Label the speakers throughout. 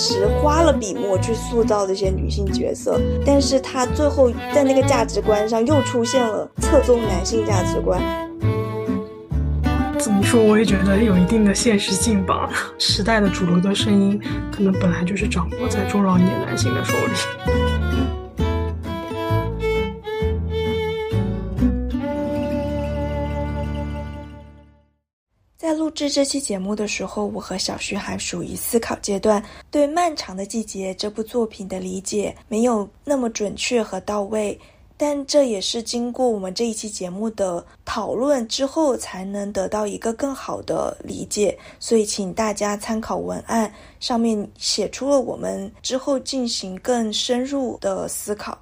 Speaker 1: 实花了笔墨去塑造这些女性角色，但是她最后在那个价值观上又出现了侧重男性价值观。
Speaker 2: 怎么说？我也觉得有一定的现实性吧。时代的主流的声音，可能本来就是掌握在中老年男性的手里。
Speaker 1: 录制这期节目的时候，我和小徐还属于思考阶段，对《漫长的季节》这部作品的理解没有那么准确和到位。但这也是经过我们这一期节目的讨论之后，才能得到一个更好的理解。所以，请大家参考文案，上面写出了我们之后进行更深入的思考。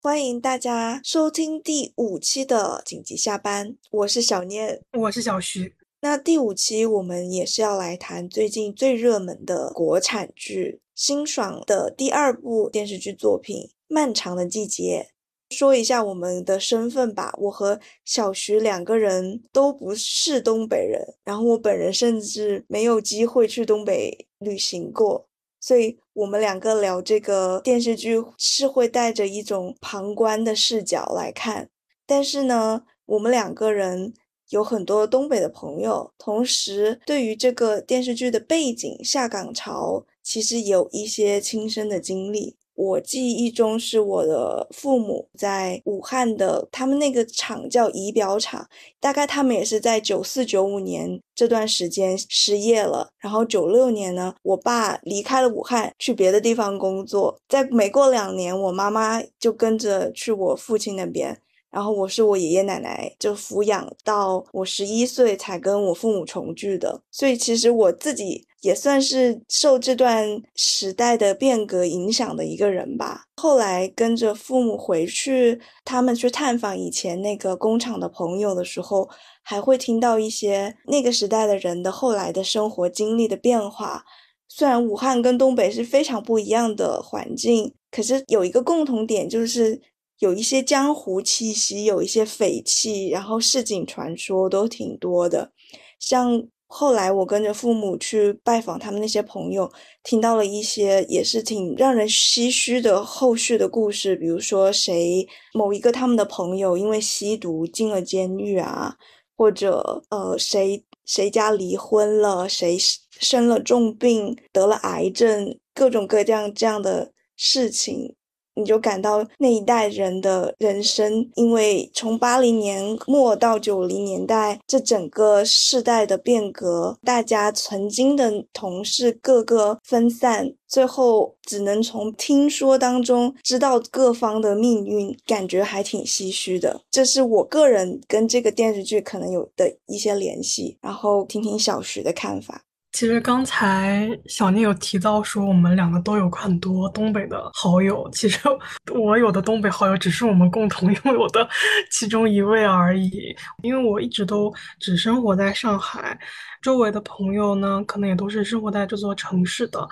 Speaker 1: 欢迎大家收听第五期的紧急下班，我是小念，
Speaker 2: 我是小徐。
Speaker 1: 那第五期我们也是要来谈最近最热门的国产剧，辛爽的第二部电视剧作品。漫长的季节，说一下我们的身份吧。我和小徐两个人都不是东北人，然后我本人甚至没有机会去东北旅行过，所以我们两个聊这个电视剧是会带着一种旁观的视角来看。但是呢，我们两个人有很多东北的朋友，同时对于这个电视剧的背景下岗潮，其实有一些亲身的经历。我记忆中是我的父母在武汉的，他们那个厂叫仪表厂，大概他们也是在九四九五年这段时间失业了，然后九六年呢，我爸离开了武汉去别的地方工作，在没过两年，我妈妈就跟着去我父亲那边，然后我是我爷爷奶奶就抚养到我十一岁才跟我父母重聚的，所以其实我自己。也算是受这段时代的变革影响的一个人吧。后来跟着父母回去，他们去探访以前那个工厂的朋友的时候，还会听到一些那个时代的人的后来的生活经历的变化。虽然武汉跟东北是非常不一样的环境，可是有一个共同点，就是有一些江湖气息，有一些匪气，然后市井传说都挺多的，像。后来我跟着父母去拜访他们那些朋友，听到了一些也是挺让人唏嘘的后续的故事，比如说谁某一个他们的朋友因为吸毒进了监狱啊，或者呃谁谁家离婚了，谁生了重病得了癌症，各种各样这样的事情。你就感到那一代人的人生，因为从八零年末到九零年代这整个世代的变革，大家曾经的同事个个分散，最后只能从听说当中知道各方的命运，感觉还挺唏嘘的。这是我个人跟这个电视剧可能有的一些联系，然后听听小徐的看法。
Speaker 2: 其实刚才小聂有提到说，我们两个都有很多东北的好友。其实 我有的东北好友只是我们共同 拥有的其中一位而已。因为我一直都只生活在上海，周围的朋友呢，可能也都是生活在这座城市的。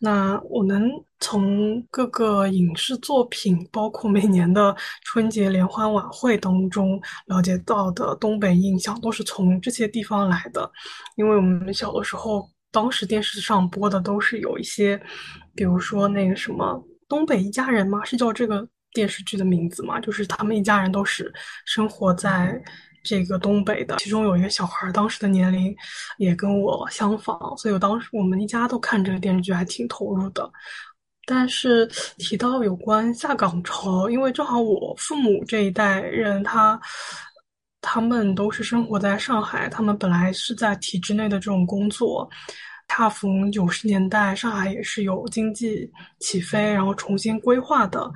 Speaker 2: 那我能从各个影视作品，包括每年的春节联欢晚会当中了解到的东北印象，都是从这些地方来的。因为我们小的时候。当时电视上播的都是有一些，比如说那个什么《东北一家人》吗？是叫这个电视剧的名字吗？就是他们一家人都是生活在这个东北的，其中有一个小孩，当时的年龄也跟我相仿，所以我当时我们一家都看这个电视剧还挺投入的。但是提到有关下岗潮，因为正好我父母这一代人，他。他们都是生活在上海，他们本来是在体制内的这种工作。恰逢九十年代，上海也是有经济起飞，然后重新规划的。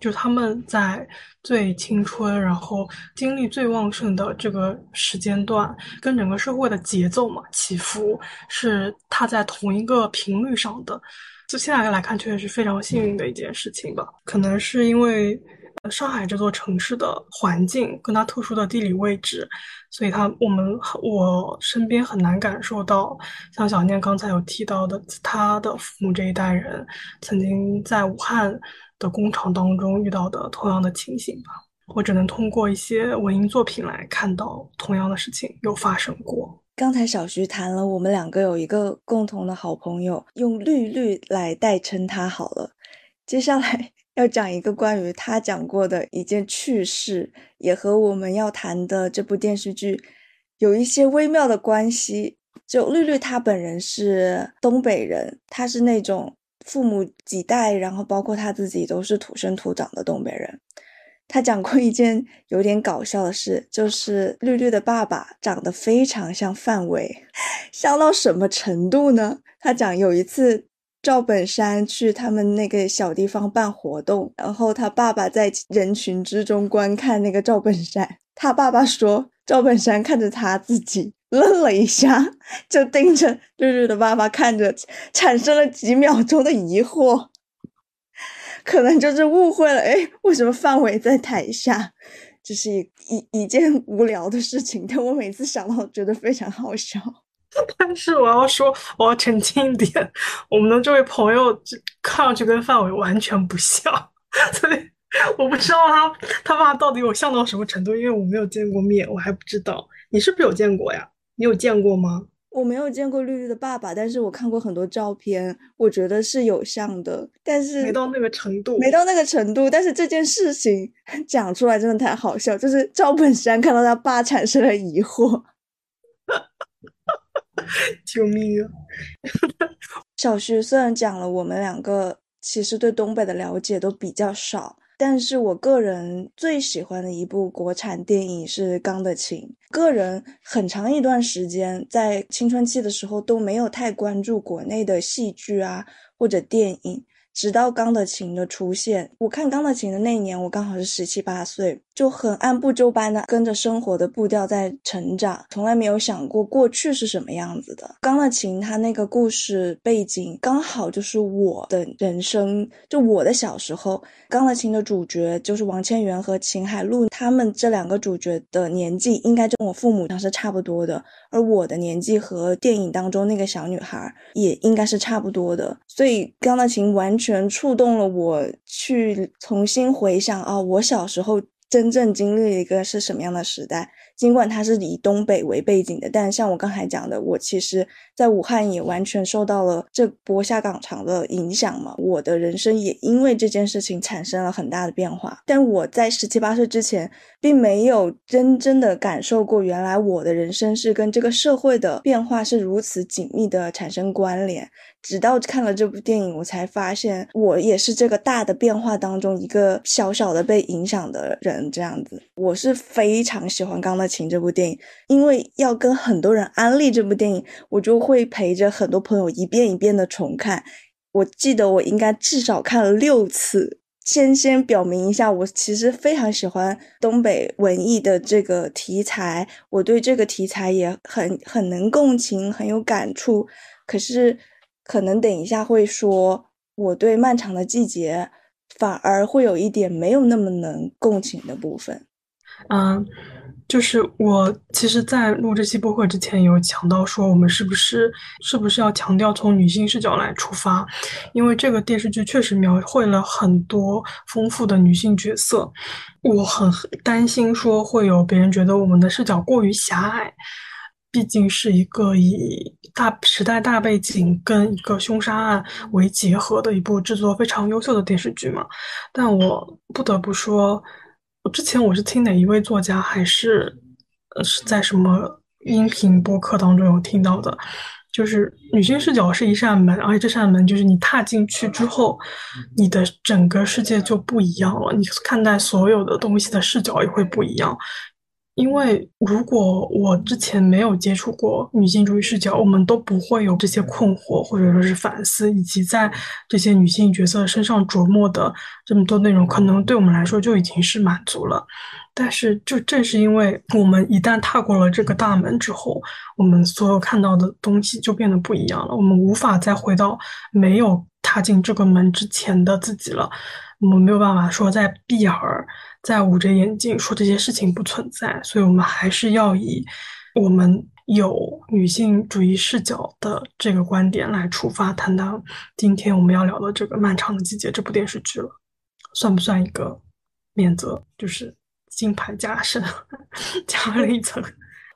Speaker 2: 就他们在最青春，然后精力最旺盛的这个时间段，跟整个社会的节奏嘛起伏是踏在同一个频率上的。就现在来看，确实是非常幸运的一件事情吧。可能是因为。上海这座城市的环境跟它特殊的地理位置，所以他我们我身边很难感受到像小念刚才有提到的，他的父母这一代人曾经在武汉的工厂当中遇到的同样的情形吧。我只能通过一些文艺作品来看到同样的事情有发生过。
Speaker 1: 刚才小徐谈了，我们两个有一个共同的好朋友，用绿绿来代称他好了。接下来 要讲一个关于他讲过的一件趣事，也和我们要谈的这部电视剧有一些微妙的关系。就绿绿她本人是东北人，她是那种父母几代，然后包括他自己都是土生土长的东北人。他讲过一件有点搞笑的事，就是绿绿的爸爸长得非常像范伟，像到什么程度呢？他讲有一次赵本山去他们那个小地方办活动，然后他爸爸在人群之中观看那个赵本山，他爸爸说赵本山看着他自己愣了一下，就盯着绿绿的爸爸看着，产生了几秒钟的疑惑。可能就是误会了，哎，为什么范伟在台下？这是一一一件无聊的事情，但我每次想到觉得非常好笑。
Speaker 2: 但是我要说，我要澄清一点，我们的这位朋友看上去跟范伟完全不像，所以我不知道他他爸到底有像到什么程度，因为我没有见过面，我还不知道。你是不是有见过呀？你有见过吗？
Speaker 1: 我没有见过绿绿的爸爸，但是我看过很多照片，我觉得是有像的，但是
Speaker 2: 没到那个程度，
Speaker 1: 没到那个程度。但是这件事情 讲出来真的太好笑，就是赵本山看到他爸产生了疑惑，
Speaker 2: 救命啊！
Speaker 1: 小徐虽然讲了我们两个其实对东北的了解都比较少。但是我个人最喜欢的一部国产电影是《钢的琴》。个人很长一段时间在青春期的时候都没有太关注国内的戏剧啊或者电影。直到《钢的琴》的出现，我看《钢的琴》的那一年，我刚好是十七八岁，就很按部就班的跟着生活的步调在成长，从来没有想过过去是什么样子的。《钢的琴》它那个故事背景刚好就是我的人生，就我的小时候，《钢的琴》的主角就是王千源和秦海璐，他们这两个主角的年纪应该跟我父母当时差不多的，而我的年纪和电影当中那个小女孩也应该是差不多的，所以《钢的琴》完。全触动了我，去重新回想啊，我小时候真正经历一个是什么样的时代。尽管它是以东北为背景的，但像我刚才讲的，我其实在武汉也完全受到了这波下岗潮的影响嘛。我的人生也因为这件事情产生了很大的变化。但我在十七八岁之前，并没有真正的感受过，原来我的人生是跟这个社会的变化是如此紧密的产生关联。直到看了这部电影，我才发现我也是这个大的变化当中一个小小的被影响的人。这样子，我是非常喜欢钢的。琴这部电影，因为要跟很多人安利这部电影，我就会陪着很多朋友一遍一遍的重看。我记得我应该至少看了六次。先先表明一下，我其实非常喜欢东北文艺的这个题材，我对这个题材也很很能共情，很有感触。可是，可能等一下会说，我对漫长的季节反而会有一点没有那么能共情的部分。
Speaker 2: 嗯。就是我其实，在录这期播客之前，有讲到说，我们是不是是不是要强调从女性视角来出发？因为这个电视剧确实描绘了很多丰富的女性角色，我很担心说会有别人觉得我们的视角过于狭隘。毕竟是一个以大时代大背景跟一个凶杀案为结合的一部制作非常优秀的电视剧嘛。但我不得不说。我之前我是听哪一位作家，还是呃是在什么音频播客当中有听到的，就是女性视角是一扇门，而且这扇门就是你踏进去之后，你的整个世界就不一样了，你看待所有的东西的视角也会不一样。因为如果我之前没有接触过女性主义视角，我们都不会有这些困惑，或者说是反思，以及在这些女性角色身上琢磨的这么多内容，可能对我们来说就已经是满足了。但是，就正是因为我们一旦踏过了这个大门之后，我们所有看到的东西就变得不一样了。我们无法再回到没有踏进这个门之前的自己了。我们没有办法说在闭耳。在捂着眼睛说这些事情不存在，所以我们还是要以我们有女性主义视角的这个观点来出发，谈谈今天我们要聊的这个《漫长的季节》这部电视剧了，算不算一个免责？就是金牌加身 加了一层。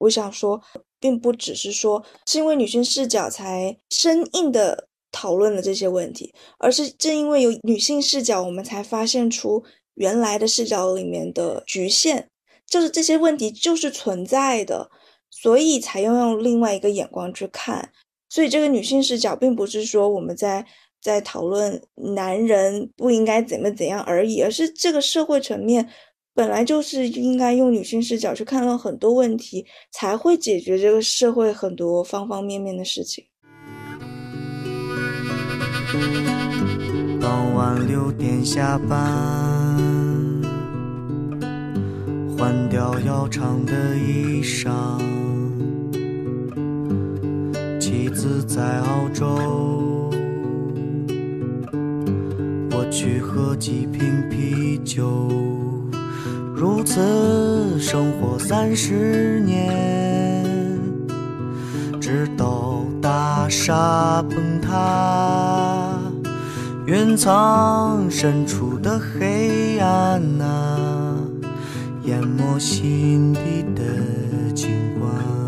Speaker 1: 我想说。并不只是说是因为女性视角才生硬的讨论了这些问题，而是正因为有女性视角，我们才发现出原来的视角里面的局限，就是这些问题就是存在的，所以才要用另外一个眼光去看。所以这个女性视角并不是说我们在在讨论男人不应该怎么怎样而已，而是这个社会层面本来就是应该用女性视角去看到很多问题，才会解决这个社会很多方方面面的事情。
Speaker 3: 傍晚六点下班，换掉要长的衣裳。妻子在澳洲，我去喝几瓶啤酒。如此生活三十年，直到大厦崩塌，云层深处的黑暗啊，我心底的景观。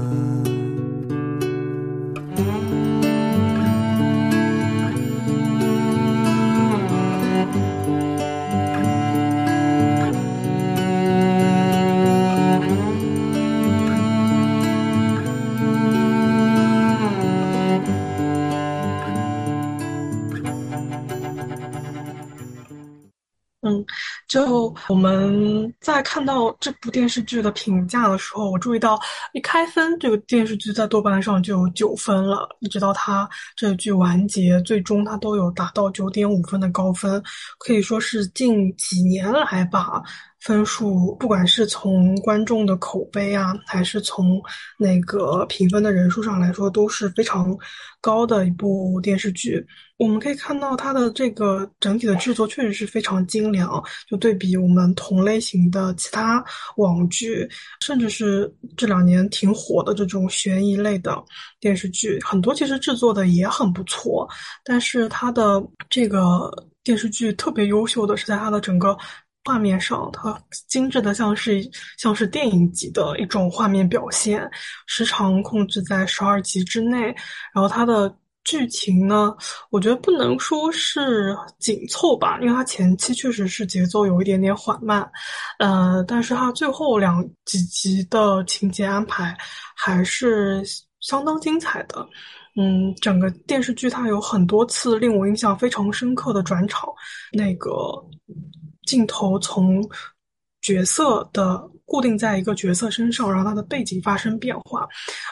Speaker 2: 就我们在看到这部电视剧的评价的时候，我注意到一开分，这个电视剧在豆瓣上就有九分了，一直到它这剧完结，最终它都有达到九点五分的高分，可以说是近几年来吧。分数不管是从观众的口碑啊，还是从那个评分的人数上来说，都是非常高的一部电视剧。我们可以看到它的这个整体的制作确实是非常精良，就对比我们同类型的其他网剧，甚至是这两年挺火的这种悬疑类的电视剧，很多其实制作的也很不错。但是它的这个电视剧特别优秀的是在它的整个。画面上，它精致的像是像是电影级的一种画面表现，时长控制在十二集之内。然后它的剧情呢，我觉得不能说是紧凑吧，因为它前期确实是节奏有一点点缓慢，呃，但是它最后两几集的情节安排还是相当精彩的。嗯，整个电视剧它有很多次令我印象非常深刻的转场，那个。镜头从角色的固定在一个角色身上，然后他的背景发生变化，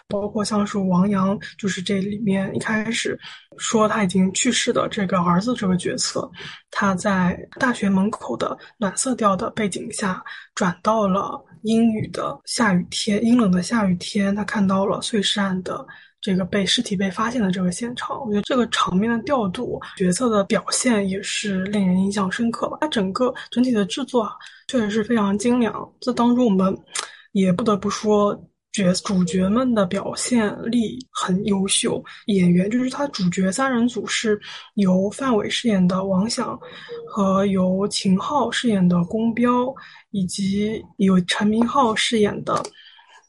Speaker 2: 包括像是王阳，就是这里面一开始说他已经去世的这个儿子这个角色，他在大学门口的暖色调的背景下，转到了阴雨的下雨天，阴冷的下雨天，他看到了碎尸案的。这个被尸体被发现的这个现场，我觉得这个场面的调度、角色的表现也是令人印象深刻吧。它整个整体的制作啊确实是非常精良。这当中我们也不得不说，角主角们的表现力很优秀。演员就是他主角三人组是由范伟饰演的王响，和由秦昊饰演的宫彪，以及由陈明昊饰演的。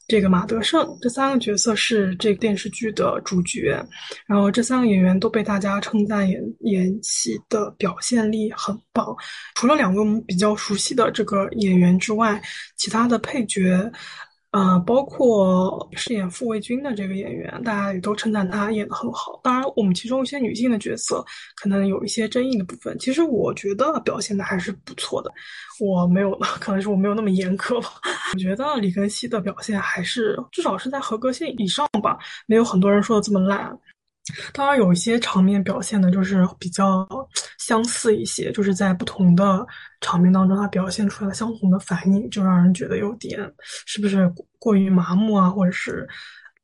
Speaker 2: 这个马德胜这三个角色是这个电视剧的主角，然后这三个演员都被大家称赞演演戏的表现力很棒。除了两位我们比较熟悉的这个演员之外，其他的配角。呃，包括饰演傅卫军的这个演员，大家也都称赞他演得很好。当然，我们其中一些女性的角色可能有一些争议的部分，其实我觉得表现的还是不错的。我没有，可能是我没有那么严苛吧。我觉得李根熙的表现还是至少是在合格线以上吧，没有很多人说的这么烂。当然，有一些场面表现的就是比较相似一些，就是在不同的场面当中，它表现出来的相同的反应，就让人觉得有点是不是过于麻木啊，或者是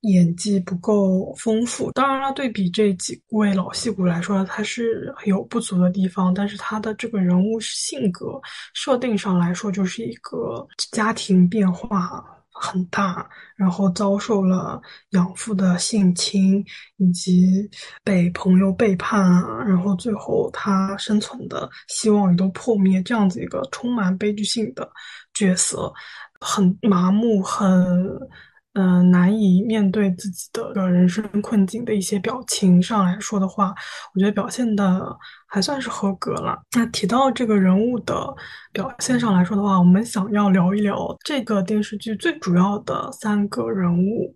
Speaker 2: 演技不够丰富。当然了，对比这几位老戏骨来说，他是有不足的地方，但是他的这个人物性格设定上来说，就是一个家庭变化。很大，然后遭受了养父的性侵，以及被朋友背叛啊，然后最后他生存的希望也都破灭，这样子一个充满悲剧性的角色，很麻木，很嗯，难以面对自己的个人生困境的一些表情上来说的话，我觉得表现的还算是合格了。那提到这个人物的表现上来说的话，我们想要聊一聊这个电视剧最主要的三个人物，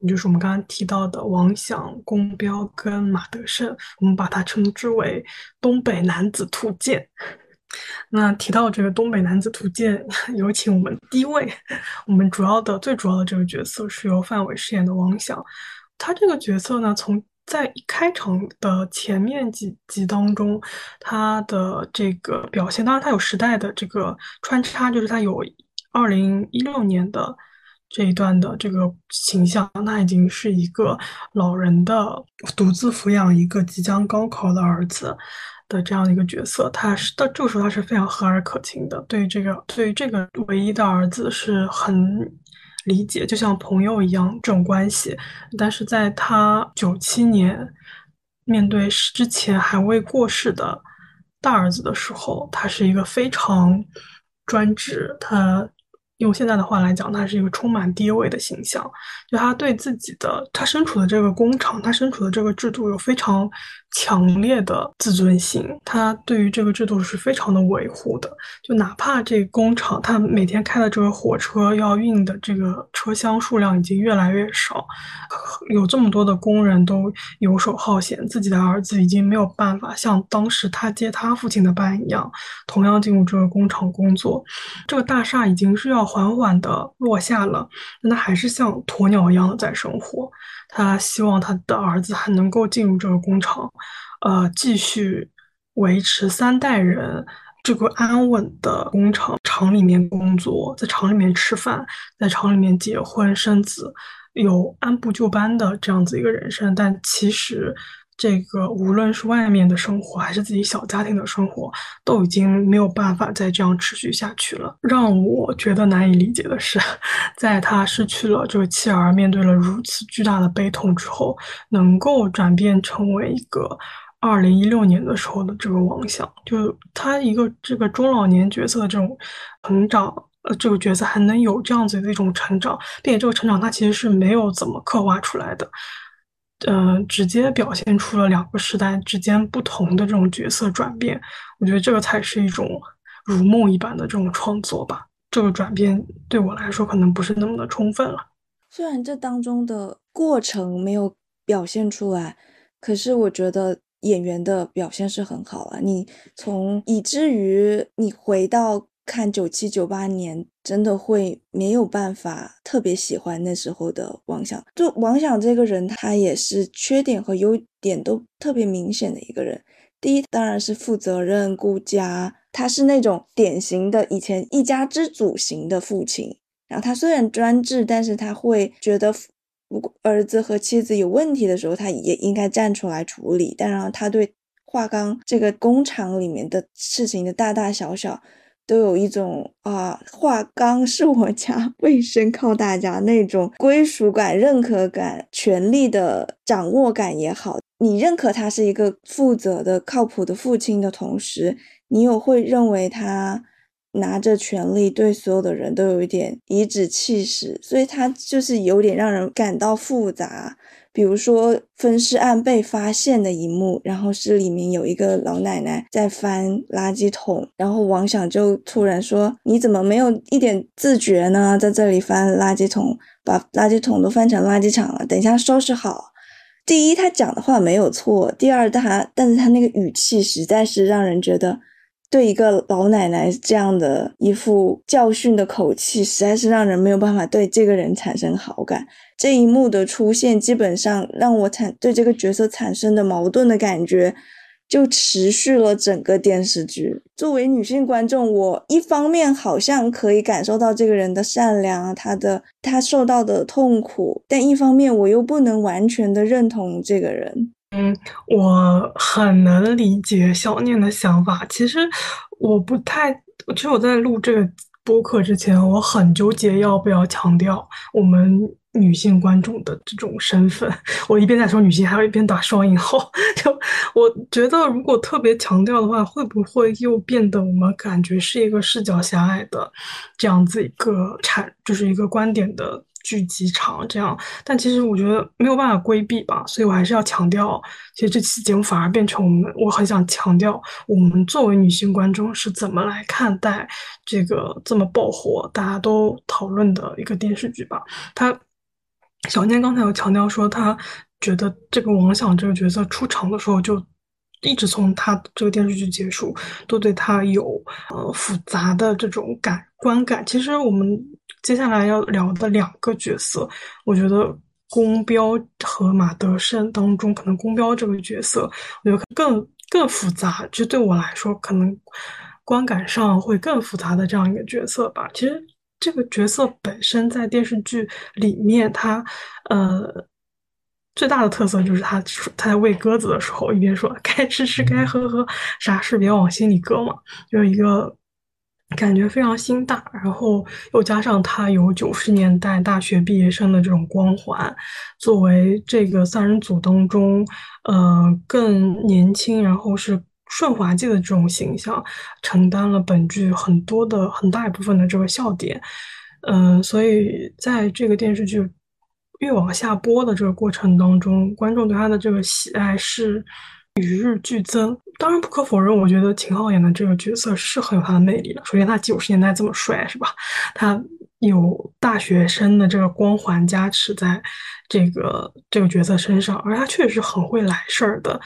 Speaker 2: 也就是我们刚刚提到的王响、宫彪跟马德胜，我们把它称之为东北男子图鉴。那提到这个《东北男子图鉴》，有请我们第一位，我们主要的最主要的这个角色是由范伟饰演的王响。他这个角色呢，从在开场的前面几集当中，他的这个表现，当然他有时代的这个穿插，就是他有二零一六年的这一段的这个形象，那已经是一个老人的独自抚养一个即将高考的儿子。的这样一个角色，他是到这个时候他是非常和蔼可亲的，对于这个对于这个唯一的儿子是很理解，就像朋友一样这种关系。但是在他九七年面对之前还未过世的大儿子的时候，他是一个非常专制，他。用现在的话来讲，他是一个充满低位的形象。就他对自己的，他身处的这个工厂，他身处的这个制度有非常强烈的自尊心。他对于这个制度是非常的维护的。就哪怕这工厂，他每天开的这个火车要运的这个车厢数量已经越来越少，有这么多的工人都游手好闲，自己的儿子已经没有办法像当时他接他父亲的班一样，同样进入这个工厂工作。这个大厦已经是要。缓缓的落下了，但他还是像鸵鸟一样的在生活。他希望他的儿子还能够进入这个工厂，呃，继续维持三代人这个安稳的工厂厂里面工作，在厂里面吃饭，在厂里面结婚生子，有按部就班的这样子一个人生。但其实。这个无论是外面的生活，还是自己小家庭的生活，都已经没有办法再这样持续下去了。让我觉得难以理解的是，在他失去了这个妻儿，面对了如此巨大的悲痛之后，能够转变成为一个二零一六年的时候的这个王想，就他一个这个中老年角色的这种成长，呃，这个角色还能有这样子的一种成长，并且这个成长他其实是没有怎么刻画出来的。嗯，直接表现出了两个时代之间不同的这种角色转变，我觉得这个才是一种如梦一般的这种创作吧。这个转变对我来说可能不是那么的充分了。
Speaker 1: 虽然这当中的过程没有表现出来，可是我觉得演员的表现是很好了。你从以至于你回到。看九七九八年，真的会没有办法特别喜欢那时候的王想。就王想这个人，他也是缺点和优点都特别明显的一个人。第一，当然是负责任、顾家，他是那种典型的以前一家之主型的父亲。然后他虽然专制，但是他会觉得，如果儿子和妻子有问题的时候，他也应该站出来处理。当然，他对化钢这个工厂里面的事情的大大小小。都有一种啊，华钢是我家，卫生靠大家那种归属感、认可感、权力的掌握感也好，你认可他是一个负责的、靠谱的父亲的同时，你又会认为他拿着权力对所有的人都有一点颐指气使，所以他就是有点让人感到复杂。比如说分尸案被发现的一幕，然后是里面有一个老奶奶在翻垃圾桶，然后王想就突然说：“你怎么没有一点自觉呢？在这里翻垃圾桶，把垃圾桶都翻成垃圾场了，等一下收拾好。”第一，他讲的话没有错；第二，他但是他那个语气实在是让人觉得，对一个老奶奶这样的一副教训的口气，实在是让人没有办法对这个人产生好感。这一幕的出现，基本上让我产对这个角色产生的矛盾的感觉，就持续了整个电视剧。作为女性观众，我一方面好像可以感受到这个人的善良，他的他受到的痛苦，但一方面我又不能完全的认同这个人。
Speaker 2: 嗯，我很能理解小念的想法。其实我不太，其实我在录这个播客之前，我很纠结要不要强调我们。女性观众的这种身份，我一边在说女性，还有一边打双引号。就我觉得，如果特别强调的话，会不会又变得我们感觉是一个视角狭隘的这样子一个产，就是一个观点的剧集场这样，但其实我觉得没有办法规避吧，所以我还是要强调，其实这期节目反而变成我们，我很想强调我们作为女性观众是怎么来看待这个这么爆火、大家都讨论的一个电视剧吧。他小念刚才有强调说，他觉得这个王响这个角色出场的时候就。一直从他这个电视剧结束，都对他有呃复杂的这种感观感。其实我们接下来要聊的两个角色，我觉得宫彪和马德胜当中，可能宫彪这个角色，我觉得更更复杂。就对我来说，可能观感上会更复杂的这样一个角色吧。其实这个角色本身在电视剧里面，他呃。最大的特色就是他他在喂鸽子的时候，一边说该吃吃该喝喝，啥事别往心里搁嘛，就是一个感觉非常心大，然后又加上他有九十年代大学毕业生的这种光环，作为这个三人组当中，呃，更年轻，然后是顺滑稽的这种形象，承担了本剧很多的很大一部分的这个笑点，嗯，所以在这个电视剧。越往下播的这个过程当中，观众对他的这个喜爱是与日俱增。当然，不可否认，我觉得秦昊演的这个角色是很有他的魅力的。首先，他九十年代这么帅，是吧？他有大学生的这个光环加持在这个这个角色身上，而他确实很会来事儿的，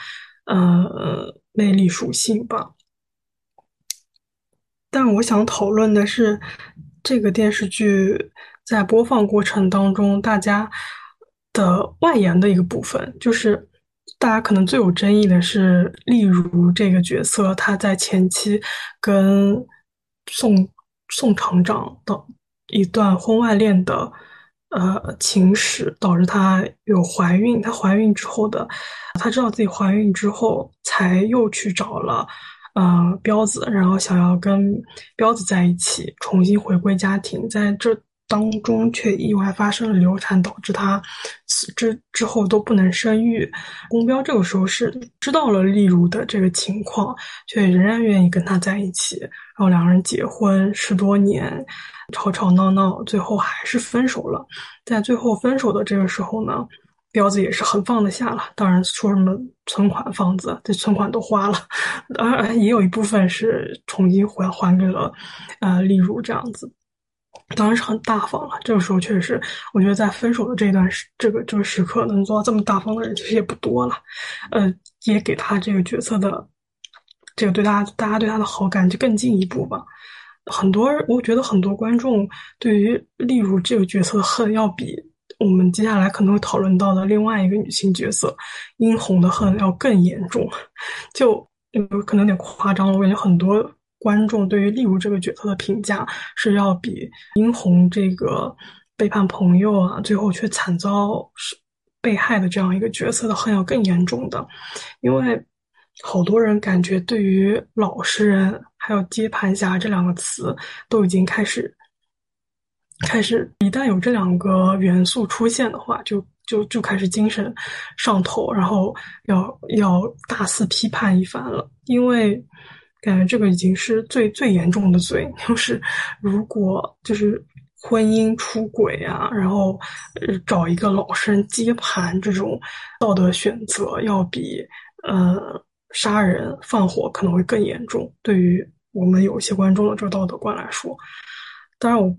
Speaker 2: 呃，魅力属性吧。但我想讨论的是这个电视剧。在播放过程当中，大家的外延的一个部分，就是大家可能最有争议的是，例如这个角色，他在前期跟宋宋厂长的一段婚外恋的呃情史，导致她有怀孕。她怀孕之后的，她知道自己怀孕之后，才又去找了呃彪子，然后想要跟彪子在一起，重新回归家庭，在这。当中却意外发生了流产，导致她此之之后都不能生育。宫彪这个时候是知道了丽茹的这个情况，却仍然愿意跟他在一起。然后两个人结婚十多年，吵吵闹闹，最后还是分手了。在最后分手的这个时候呢，彪子也是很放得下了。当然说什么存款房子，这存款都花了，当然也有一部分是重新还还给了呃丽茹这样子。当然是很大方了。这个时候确实，我觉得在分手的这段时，这个这个时刻能做到这么大方的人其实也不多了。呃，也给他这个角色的这个对大家大家对他的好感就更进一步吧。很多，我觉得很多观众对于例如这个角色的恨，要比我们接下来可能会讨论到的另外一个女性角色殷红的恨要更严重。就可能有点夸张了，我感觉很多。观众对于例如这个角色的评价是要比殷红这个背叛朋友啊，最后却惨遭被害的这样一个角色的恨要更严重的，因为好多人感觉对于老实人还有接盘侠这两个词都已经开始开始，一旦有这两个元素出现的话，就就就开始精神上头，然后要要大肆批判一番了，因为。感觉这个已经是最最严重的罪，就是如果就是婚姻出轨啊，然后呃找一个老实人接盘，这种道德选择要比呃杀人放火可能会更严重。对于我们有些观众的这个道德观来说，当然我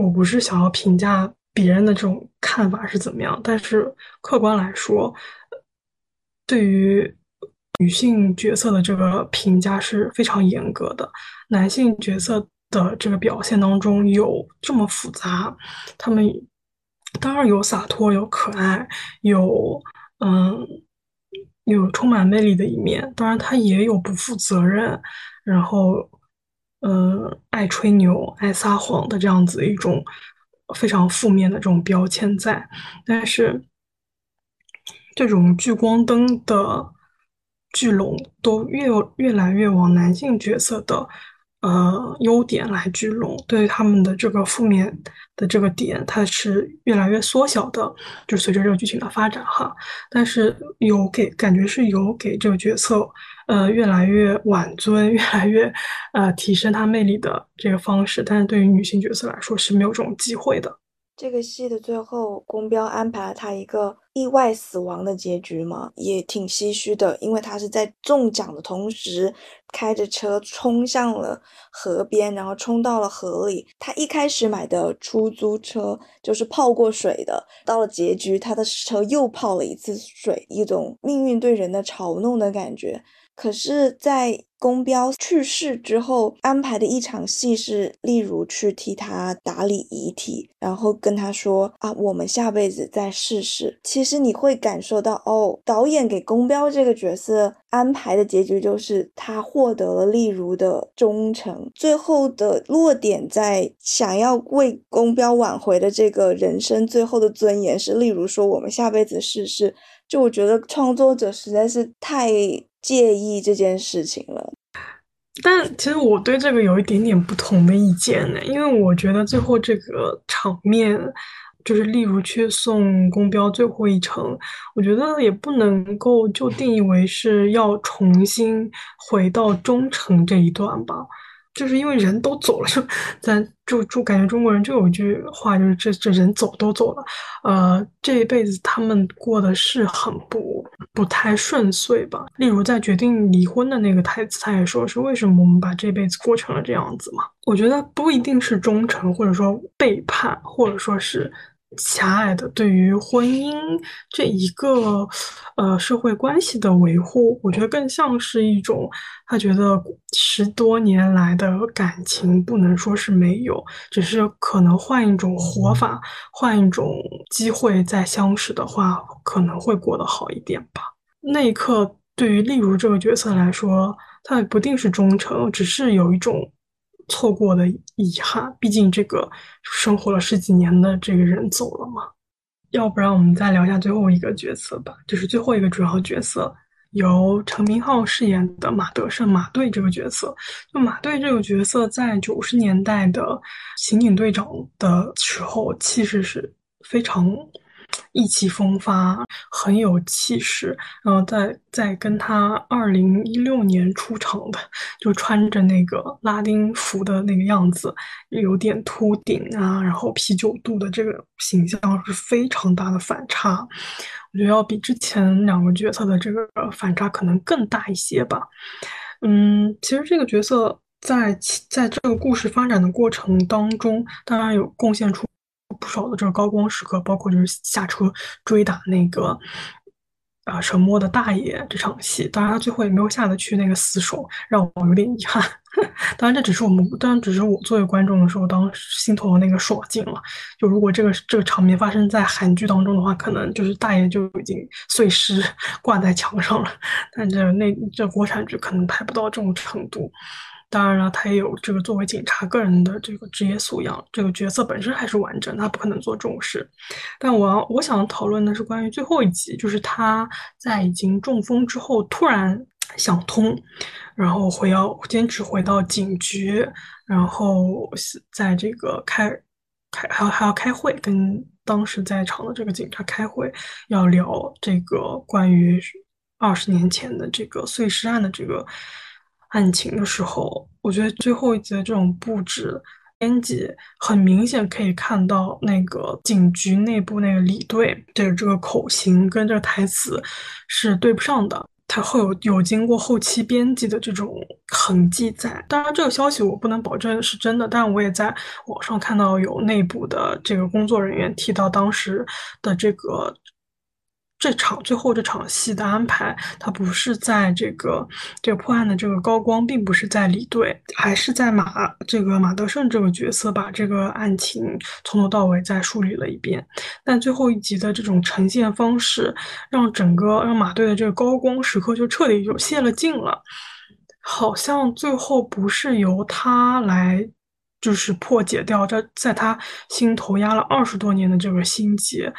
Speaker 2: 我不是想要评价别人的这种看法是怎么样，但是客观来说，对于。女性角色的这个评价是非常严格的，男性角色的这个表现当中有这么复杂，他们当然有洒脱，有可爱，有嗯，有充满魅力的一面，当然他也有不负责任，然后呃爱吹牛、爱撒谎的这样子一种非常负面的这种标签在，但是这种聚光灯的。聚拢都越越来越往男性角色的呃优点来聚拢，对于他们的这个负面的这个点，它是越来越缩小的，就随着这个剧情的发展哈。但是有给感觉是有给这个角色呃越来越挽尊，越来越呃提升他魅力的这个方式，但是对于女性角色来说是没有这种机会的。
Speaker 1: 这个戏的最后，宫彪安排了他一个意外死亡的结局嘛，也挺唏嘘的，因为他是在中奖的同时开着车冲向了河边，然后冲到了河里。他一开始买的出租车就是泡过水的，到了结局，他的车又泡了一次水，一种命运对人的嘲弄的感觉。可是，在宫彪去世之后，安排的一场戏是，例如去替他打理遗体，然后跟他说啊，我们下辈子再试试。其实你会感受到，哦，导演给宫彪这个角色安排的结局就是他获得了例如的忠诚，最后的落点在想要为宫彪挽回的这个人生最后的尊严是，例如说我们下辈子试试。就我觉得创作者实在是太。介意这件事情了，
Speaker 2: 但其实我对这个有一点点不同的意见呢，因为我觉得最后这个场面，就是例如去送公标最后一程，我觉得也不能够就定义为是要重新回到忠诚这一段吧。就是因为人都走了，就 咱就就感觉中国人就有一句话，就是这这人走都走了，呃，这一辈子他们过的是很不不太顺遂吧。例如在决定离婚的那个台词，他也说是为什么我们把这辈子过成了这样子嘛？我觉得不一定是忠诚，或者说背叛，或者说是。狭隘的对于婚姻这一个呃社会关系的维护，我觉得更像是一种他觉得十多年来的感情不能说是没有，只是可能换一种活法，换一种机会再相识的话，可能会过得好一点吧。那一刻，对于例如这个角色来说，他也不定是忠诚，只是有一种。错过的遗憾，毕竟这个生活了十几年的这个人走了嘛。要不然我们再聊一下最后一个角色吧，就是最后一个主要角色，由陈明昊饰演的马德胜马队这个角色。就马队这个角色，在九十年代的刑警队长的时候，气势是非常。意气风发，很有气势，然后再再跟他二零一六年出场的，就穿着那个拉丁服的那个样子，有点秃顶啊，然后啤酒肚的这个形象是非常大的反差。我觉得要比之前两个角色的这个反差可能更大一些吧。嗯，其实这个角色在在这个故事发展的过程当中，当然有贡献出。不少的这个高光时刻，包括就是下车追打那个啊沉默的大爷这场戏，当然他最后也没有下得去那个死手，让我有点遗憾。当然这只是我们，当然只是我作为观众的时候，当心头的那个爽劲了。就如果这个这个场面发生在韩剧当中的话，可能就是大爷就已经碎尸挂在墙上了。但这那这国产剧可能拍不到这种程度。当然了，他也有这个作为警察个人的这个职业素养，这个角色本身还是完整，他不可能做这种事。但我我想讨论的是关于最后一集，就是他在已经中风之后突然想通，然后回要坚持回到警局，然后在这个开开还要还要开会，跟当时在场的这个警察开会，要聊这个关于二十年前的这个碎尸案的这个。案情的时候，我觉得最后一集的这种布置，编辑很明显可以看到那个警局内部那个李队的这个口型跟这个台词是对不上的，它会有有经过后期编辑的这种痕迹在。当然，这个消息我不能保证是真的，但我也在网上看到有内部的这个工作人员提到当时的这个。这场最后这场戏的安排，它不是在这个这个破案的这个高光，并不是在李队，还是在马这个马德胜这个角色把这个案情从头到尾再梳理了一遍。但最后一集的这种呈现方式，让整个让马队的这个高光时刻就彻底就泄了劲了，好像最后不是由他来就是破解掉这在他心头压了二十多年的这个心结。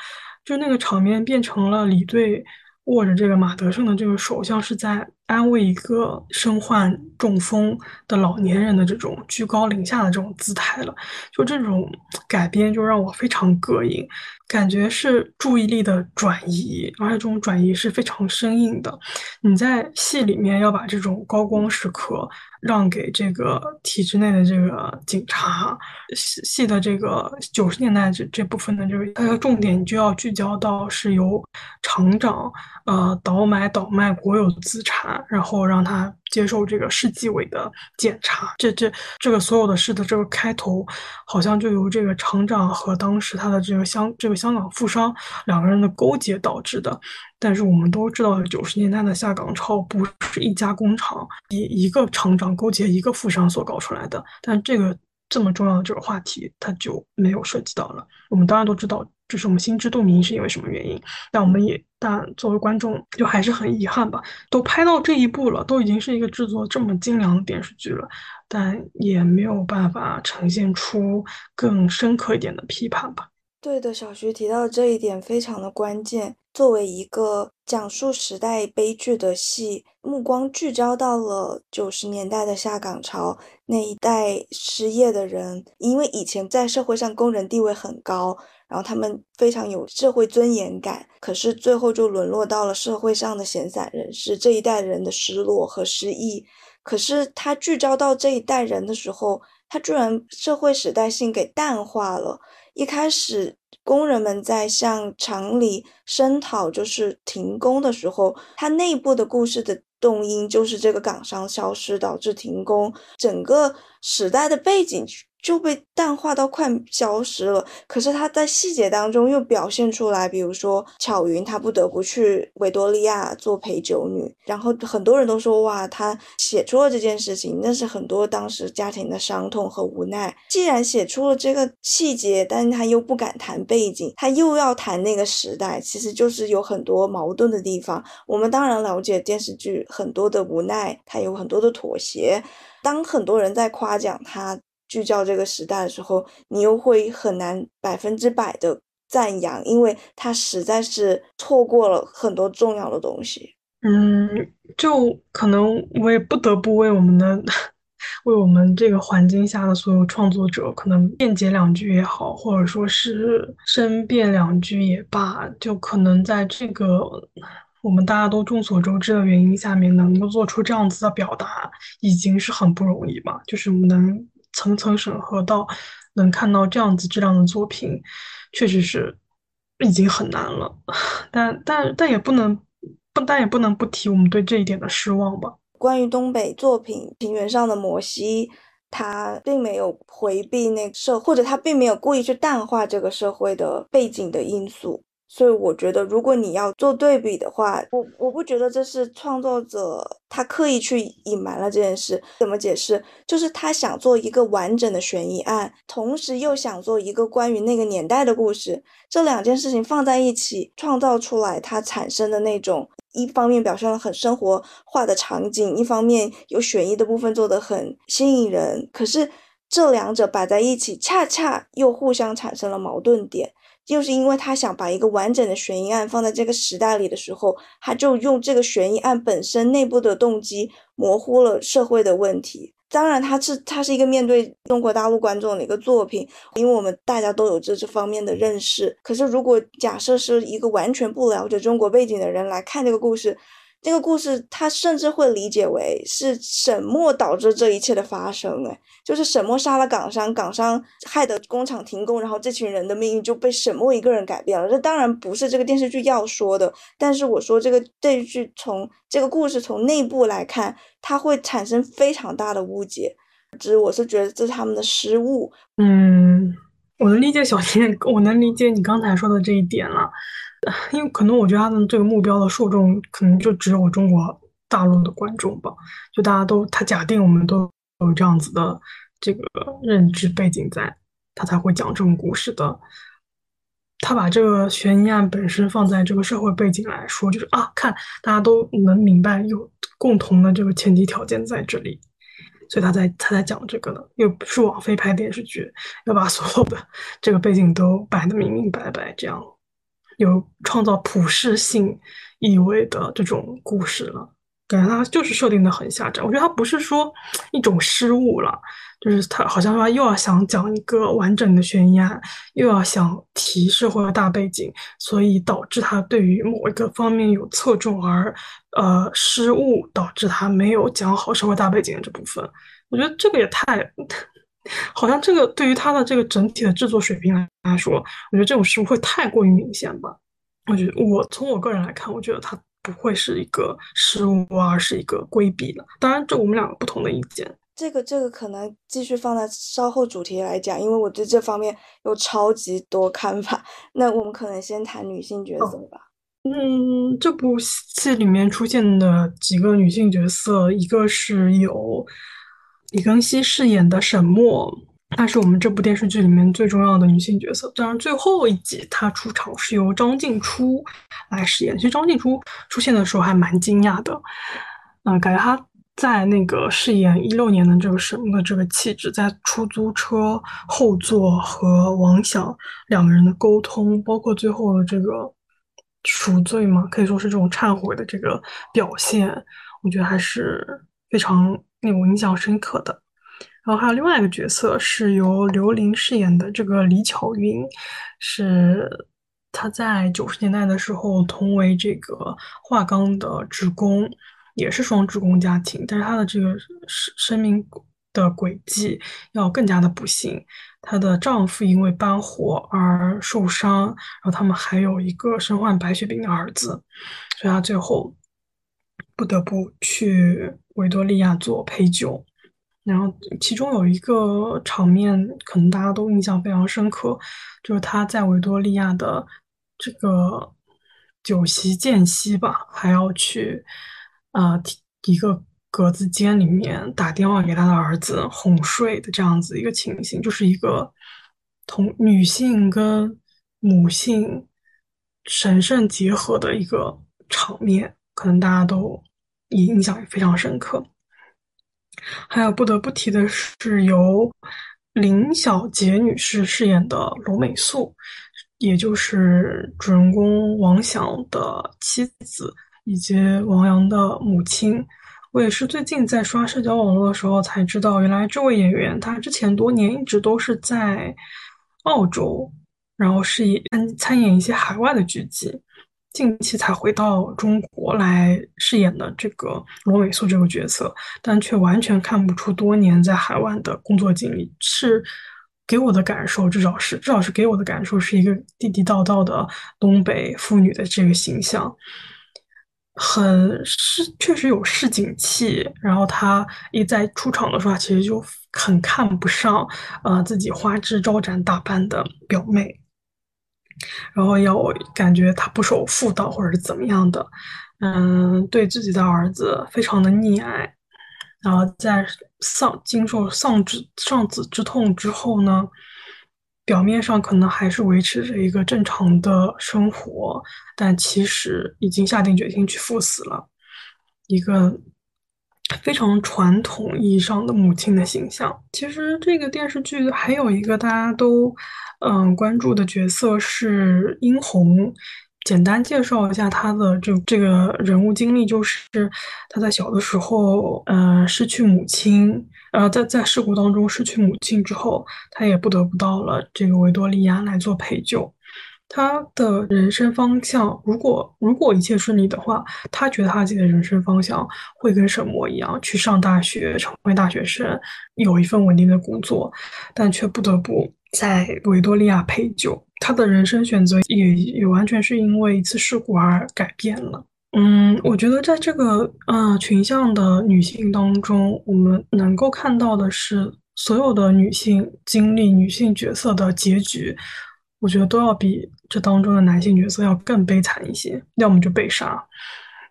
Speaker 2: 就那个场面变成了李队握着这个马德胜的这个手，像是在安慰一个身患中风的老年人的这种居高临下的这种姿态了。就这种改编，就让我非常膈应，感觉是注意力的转移，而且这种转移是非常生硬的。你在戏里面要把这种高光时刻。让给这个体制内的这个警察戏戏的这个九十年代这这部分的这个，它的重点就要聚焦到是由厂长呃倒买倒卖国有资产，然后让他接受这个市纪委的检查。这这这个所有的事的这个开头，好像就由这个厂长和当时他的这个香这个香港富商两个人的勾结导致的。但是我们都知道，九十年代的下岗潮不是一家工厂以一个厂长勾结一个富商所搞出来的。但这个这么重要的这个话题，它就没有涉及到了。我们当然都知道，这是我们心知肚明是因为什么原因。但我们也，但作为观众，就还是很遗憾吧。都拍到这一步了，都已经是一个制作这么精良的电视剧了，但也没有办法呈现出更深刻一点的批判吧。
Speaker 1: 对的，小徐提到这一点非常的关键。作为一个讲述时代悲剧的戏，目光聚焦到了九十年代的下岗潮那一代失业的人，因为以前在社会上工人地位很高，然后他们非常有社会尊严感，可是最后就沦落到了社会上的闲散人士这一代人的失落和失意。可是他聚焦到这一代人的时候，他居然社会时代性给淡化了。一开始，工人们在向厂里声讨，就是停工的时候，它内部的故事的动因就是这个港商消失导致停工，整个时代的背景。就被淡化到快消失了。可是他在细节当中又表现出来，比如说巧云，她不得不去维多利亚做陪酒女，然后很多人都说哇，他写出了这件事情，那是很多当时家庭的伤痛和无奈。既然写出了这个细节，但他又不敢谈背景，他又要谈那个时代，其实就是有很多矛盾的地方。我们当然了解电视剧很多的无奈，他有很多的妥协。当很多人在夸奖他。聚焦这个时代的时候，你又会很难百分之百的赞扬，因为他实在是错过了很多重要的东西。
Speaker 2: 嗯，就可能我也不得不为我们的，为我们这个环境下的所有创作者，可能辩解两句也好，或者说是申辩两句也罢，就可能在这个我们大家都众所周知的原因下面，能够做出这样子的表达，已经是很不容易嘛。就是我们能。层层审核到能看到这样子质量的作品，确实是已经很难了。但但但也不能不但也不能不提我们对这一点的失望吧。
Speaker 1: 关于东北作品《平原上的摩西》，他并没有回避那社，或者他并没有故意去淡化这个社会的背景的因素。所以我觉得，如果你要做对比的话，我我不觉得这是创作者他刻意去隐瞒了这件事。怎么解释？就是他想做一个完整的悬疑案，同时又想做一个关于那个年代的故事。这两件事情放在一起，创造出来它产生的那种，一方面表现了很生活化的场景，一方面有悬疑的部分做得很吸引人。可是这两者摆在一起，恰恰又互相产生了矛盾点。就是因为他想把一个完整的悬疑案放在这个时代里的时候，他就用这个悬疑案本身内部的动机模糊了社会的问题。当然，他是他是一个面对中国大陆观众的一个作品，因为我们大家都有这这方面的认识。可是，如果假设是一个完全不了解中国背景的人来看这个故事，这个故事，他甚至会理解为是沈墨导致这一切的发生。哎，就是沈墨杀了港商，港商害得工厂停工，然后这群人的命运就被沈墨一个人改变了。这当然不是这个电视剧要说的，但是我说这个电视剧从这个故事从内部来看，它会产生非常大的误解。只是我是觉得这是他们的失误。
Speaker 2: 嗯，我能理解小天，我能理解你刚才说的这一点了。因为可能我觉得他的这个目标的受众可能就只有中国大陆的观众吧，就大家都他假定我们都有这样子的这个认知背景在，他才会讲这种故事的。他把这个悬疑案本身放在这个社会背景来说，就是啊，看大家都能明白有共同的这个前提条件在这里，所以他在他在讲这个呢，又不是网飞拍电视剧，要把所有的这个背景都摆得明明白白这样。有创造普世性意味的这种故事了，感觉它就是设定的很狭窄。我觉得它不是说一种失误了，就是它好像说又要想讲一个完整的悬疑案，又要想提社会大背景，所以导致它对于某一个方面有侧重而呃失误，导致它没有讲好社会大背景这部分。我觉得这个也太，好像这个对于它的这个整体的制作水平来说，我觉得这种失误会太过于明显吧。我觉得我从我个人来看，我觉得它不会是一个失误，而是一个规避了。当然，这我们两个不同的意见。
Speaker 1: 这个这个可能继续放在稍后主题来讲，因为我对这方面有超级多看法。那我们可能先谈女性角色吧。
Speaker 2: 嗯，这部戏里面出现的几个女性角色，一个是有李庚希饰演的沈墨。她是我们这部电视剧里面最重要的女性角色。当然，最后一集她出场是由张静初来饰演。其实张静初出现的时候还蛮惊讶的，嗯，感觉她在那个饰演一六年的这个沈墨的这个气质，在出租车后座和王响两个人的沟通，包括最后的这个赎罪嘛，可以说是这种忏悔的这个表现，我觉得还是非常令我印象深刻的。然后还有另外一个角色是由刘琳饰演的这个李巧云，是她在九十年代的时候同为这个华钢的职工，也是双职工家庭，但是她的这个生生命的轨迹要更加的不幸，她的丈夫因为搬火而受伤，然后他们还有一个身患白血病的儿子，所以她最后不得不去维多利亚做陪酒。然后其中有一个场面，可能大家都印象非常深刻，就是他在维多利亚的这个酒席间隙吧，还要去啊一个格子间里面打电话给他的儿子哄睡的这样子一个情形，就是一个同女性跟母性神圣结合的一个场面，可能大家都印象也非常深刻。还有不得不提的是，由林小杰女士饰演的罗美素，也就是主人公王响的妻子以及王阳的母亲。我也是最近在刷社交网络的时候才知道，原来这位演员她之前多年一直都是在澳洲，然后是以参参演一些海外的剧集。近期才回到中国来饰演的这个罗美素这个角色，但却完全看不出多年在海外的工作经历。是给我的感受，至少是至少是给我的感受，是一个地地道道的东北妇女的这个形象，很是确实有市井气。然后她一在出场的时候，其实就很看不上呃自己花枝招展打扮的表妹。然后要感觉他不守妇道或者是怎么样的，嗯，对自己的儿子非常的溺爱，然后在丧经受丧子丧子之痛之后呢，表面上可能还是维持着一个正常的生活，但其实已经下定决心去赴死了，一个非常传统意义上的母亲的形象。其实这个电视剧还有一个大家都。嗯，关注的角色是殷红。简单介绍一下他的这这个人物经历，就是他在小的时候，呃，失去母亲，呃，在在事故当中失去母亲之后，他也不得不到了这个维多利亚来做陪酒。他的人生方向，如果如果一切顺利的话，他觉得他自己的人生方向会跟沈墨一样，去上大学，成为大学生，有一份稳定的工作，但却不得不。在维多利亚陪酒，他的人生选择也也完全是因为一次事故而改变了。嗯，我觉得在这个呃群像的女性当中，我们能够看到的是，所有的女性经历女性角色的结局，我觉得都要比这当中的男性角色要更悲惨一些。要么就被杀，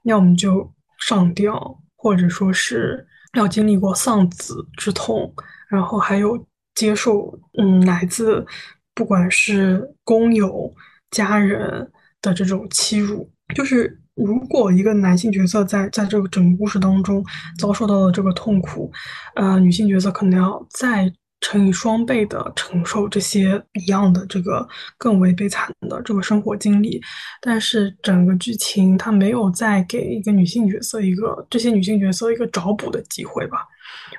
Speaker 2: 要么就上吊，或者说是要经历过丧子之痛，然后还有。接受嗯来自不管是工友、家人的这种欺辱，就是如果一个男性角色在在这个整个故事当中遭受到了这个痛苦，呃，女性角色可能要再乘以双倍的承受这些一样的这个更为悲惨的这个生活经历，但是整个剧情它没有再给一个女性角色一个这些女性角色一个找补的机会吧？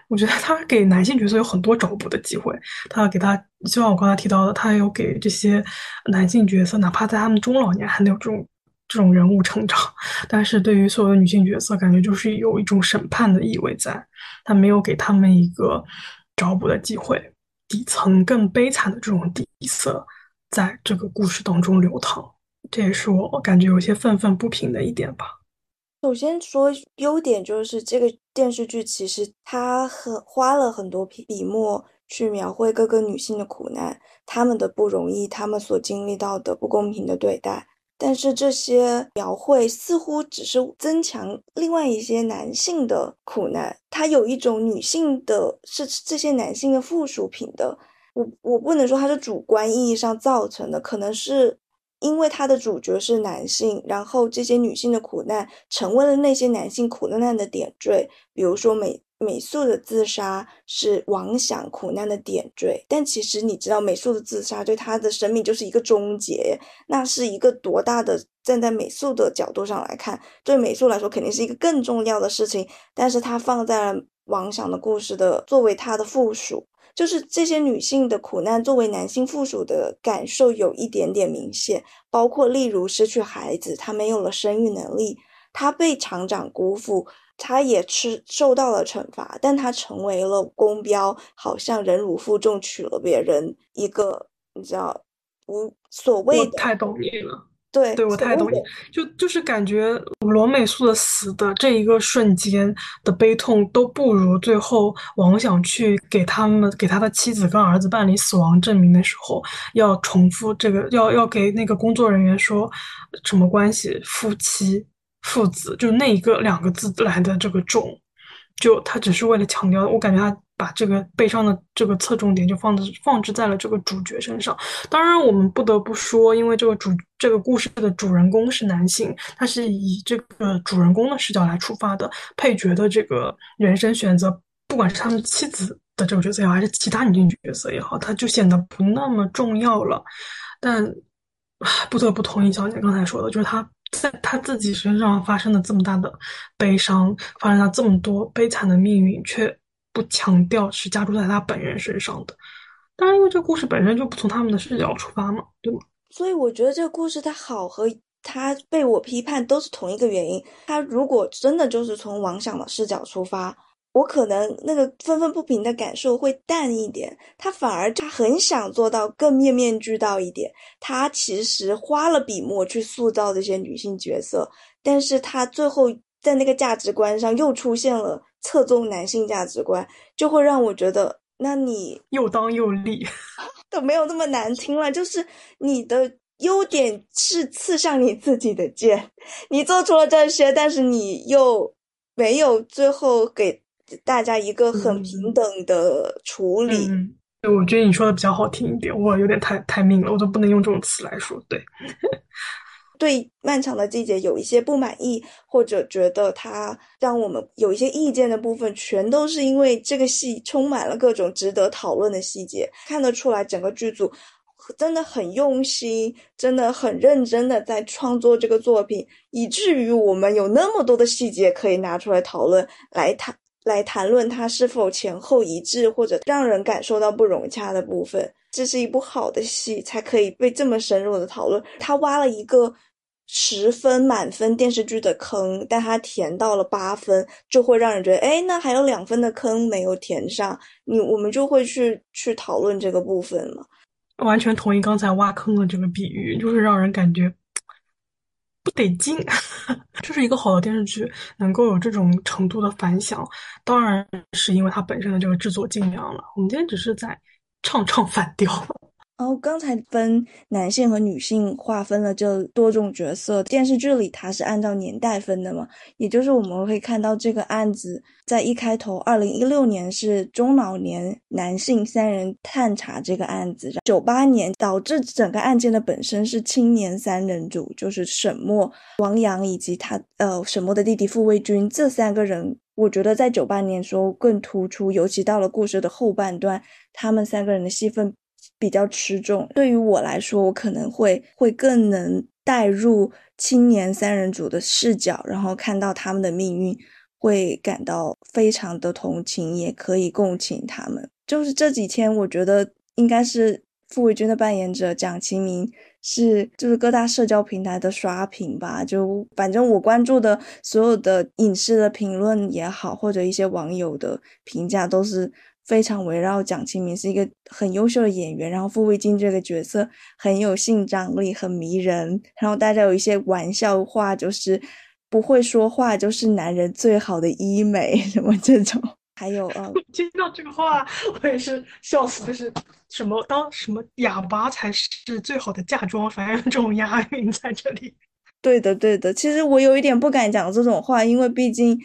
Speaker 2: 我觉得他给男性角色有很多找补的机会，他给他，就像我刚才提到的，他有给这些男性角色，哪怕在他们中老年还能有这种这种人物成长，但是对于所有的女性角色，感觉就是有一种审判的意味在，他没有给他们一个。找补的机会，底层更悲惨的这种底色，在这个故事当中流淌，这也是我感觉有些愤愤不平的一点吧。
Speaker 1: 首先说优点，就是这个电视剧其实它很花了很多笔墨去描绘各个女性的苦难，她们的不容易，她们所经历到的不公平的对待。但是这些描绘似乎只是增强另外一些男性的苦难，它有一种女性的，是这些男性的附属品的。我我不能说它是主观意义上造成的，可能是因为它的主角是男性，然后这些女性的苦难成为了那些男性苦难的点缀，比如说美。美素的自杀是王想苦难的点缀，但其实你知道，美素的自杀对他的生命就是一个终结，那是一个多大的？站在美素的角度上来看，对美素来说肯定是一个更重要的事情，但是他放在了王想的故事的作为他的附属，就是这些女性的苦难作为男性附属的感受有一点点明显，包括例如失去孩子，她没有了生育能力，她被厂长辜负。她也吃受到了惩罚，但她成为了公标，好像忍辱负重娶了别人一个，你知道，无所谓的。
Speaker 2: 太懂你了，
Speaker 1: 对，
Speaker 2: 对我太懂你，就就是感觉罗美素的死的这一个瞬间的悲痛，都不如最后王想去给他们给他的妻子跟儿子办理死亡证明的时候，要重复这个，要要给那个工作人员说什么关系，夫妻。父子就那一个两个字来的这个重，就他只是为了强调，我感觉他把这个悲伤的这个侧重点就放在放置在了这个主角身上。当然，我们不得不说，因为这个主这个故事的主人公是男性，他是以这个主人公的视角来出发的，配角的这个人生选择，不管是他们妻子的这个角色也好，还是其他女性角色也好，他就显得不那么重要了。但不得不同意小姐刚才说的，就是他。在他自己身上发生了这么大的悲伤，发生了这么多悲惨的命运，却不强调是加注在他本人身上的。当然，因为这个故事本身就不从他们的视角出发嘛，对吗？
Speaker 1: 所以我觉得这个故事它好和它被我批判都是同一个原因。他如果真的就是从王想的视角出发。我可能那个愤愤不平的感受会淡一点，他反而他很想做到更面面俱到一点。他其实花了笔墨去塑造这些女性角色，但是他最后在那个价值观上又出现了侧重男性价值观，就会让我觉得，那你
Speaker 2: 又当又立，
Speaker 1: 都没有那么难听了。就是你的优点是刺向你自己的剑，你做出了这些，但是你又没有最后给。大家一个很平等的处理，
Speaker 2: 对，我觉得你说的比较好听一点，我有点太太命了，我都不能用这种词来说。对，
Speaker 1: 对，漫长的季节有一些不满意，或者觉得它让我们有一些意见的部分，全都是因为这个戏充满了各种值得讨论的细节，看得出来整个剧组真的很用心，真的很认真的在创作这个作品，以至于我们有那么多的细节可以拿出来讨论来谈。来谈论它是否前后一致，或者让人感受到不融洽的部分。这是一部好的戏，才可以被这么深入的讨论。他挖了一个十分满分电视剧的坑，但它填到了八分，就会让人觉得，哎，那还有两分的坑没有填上，你我们就会去去讨论这个部分嘛。
Speaker 2: 完全同意刚才挖坑的这个比喻，就是让人感觉。不得劲，就是一个好的电视剧能够有这种程度的反响，当然是因为它本身的这个制作精良了。我们今天只是在唱唱反调。
Speaker 1: 然后刚才分男性和女性划分了这多种角色，电视剧里它是按照年代分的嘛，也就是我们会看到这个案子在一开头，二零一六年是中老年男性三人探查这个案子，九八年导致整个案件的本身是青年三人组，就是沈墨、王阳以及他呃沈墨的弟弟傅卫军这三个人我觉得在九八年时候更突出，尤其到了故事的后半段，他们三个人的戏份比较吃重。对于我来说，我可能会会更能带入青年三人组的视角，然后看到他们的命运，会感到非常的同情，也可以共情他们。就是这几天，我觉得应该是傅卫军的扮演者蒋奇明。是，就是各大社交平台的刷屏吧，就反正我关注的所有的影视的评论也好，或者一些网友的评价都是非常围绕蒋勤明是一个很优秀的演员，然后傅卫军这个角色很有性张力，很迷人，然后大家有一些玩笑话，就是不会说话就是男人最好的医美 什么这种。还有呃，
Speaker 2: 听到这个话，我也是笑死。就是什么当什么哑巴才是最好的嫁妆，反正这种押韵在这里。
Speaker 1: 对的，对的。其实我有一点不敢讲这种话，因为毕竟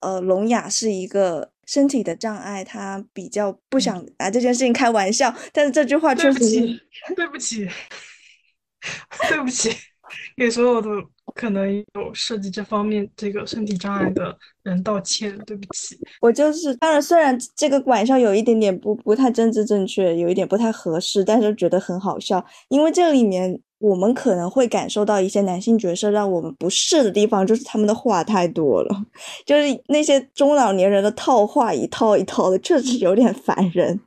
Speaker 1: 呃，聋哑是一个身体的障碍，他比较不想拿这件事情开玩笑。但是这句话确实，
Speaker 2: 对不起，对不起，给所有的。可能有涉及这方面这个身体障碍的人道歉，对不起。
Speaker 1: 我就是，当然，虽然这个玩笑有一点点不不太政治正确，有一点不太合适，但是觉得很好笑，因为这里面我们可能会感受到一些男性角色让我们不适的地方，就是他们的话太多了，就是那些中老年人的套话一套一套的，确实有点烦人，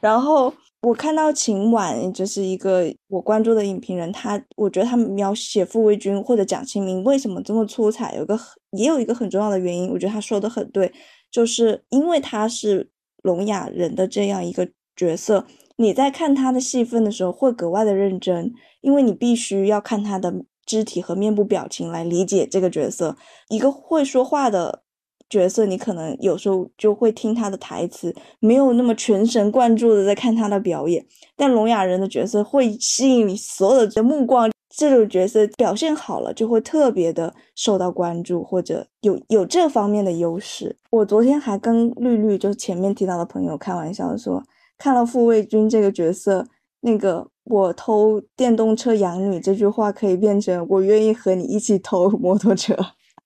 Speaker 1: 然后。我看到秦晚就是一个我关注的影评人，他我觉得他描写傅卫军或者蒋清明为什么这么出彩，有个也有一个很重要的原因，我觉得他说的很对，就是因为他是聋哑人的这样一个角色，你在看他的戏份的时候会格外的认真，因为你必须要看他的肢体和面部表情来理解这个角色，一个会说话的。角色，你可能有时候就会听他的台词，没有那么全神贯注的在看他的表演。但聋哑人的角色会吸引你所有的目光，这种角色表现好了，就会特别的受到关注，或者有有这方面的优势。我昨天还跟绿绿，就是前面提到的朋友开玩笑说，看了傅卫军这个角色，那个我偷电动车养女这句话可以变成我愿意和你一起偷摩托车。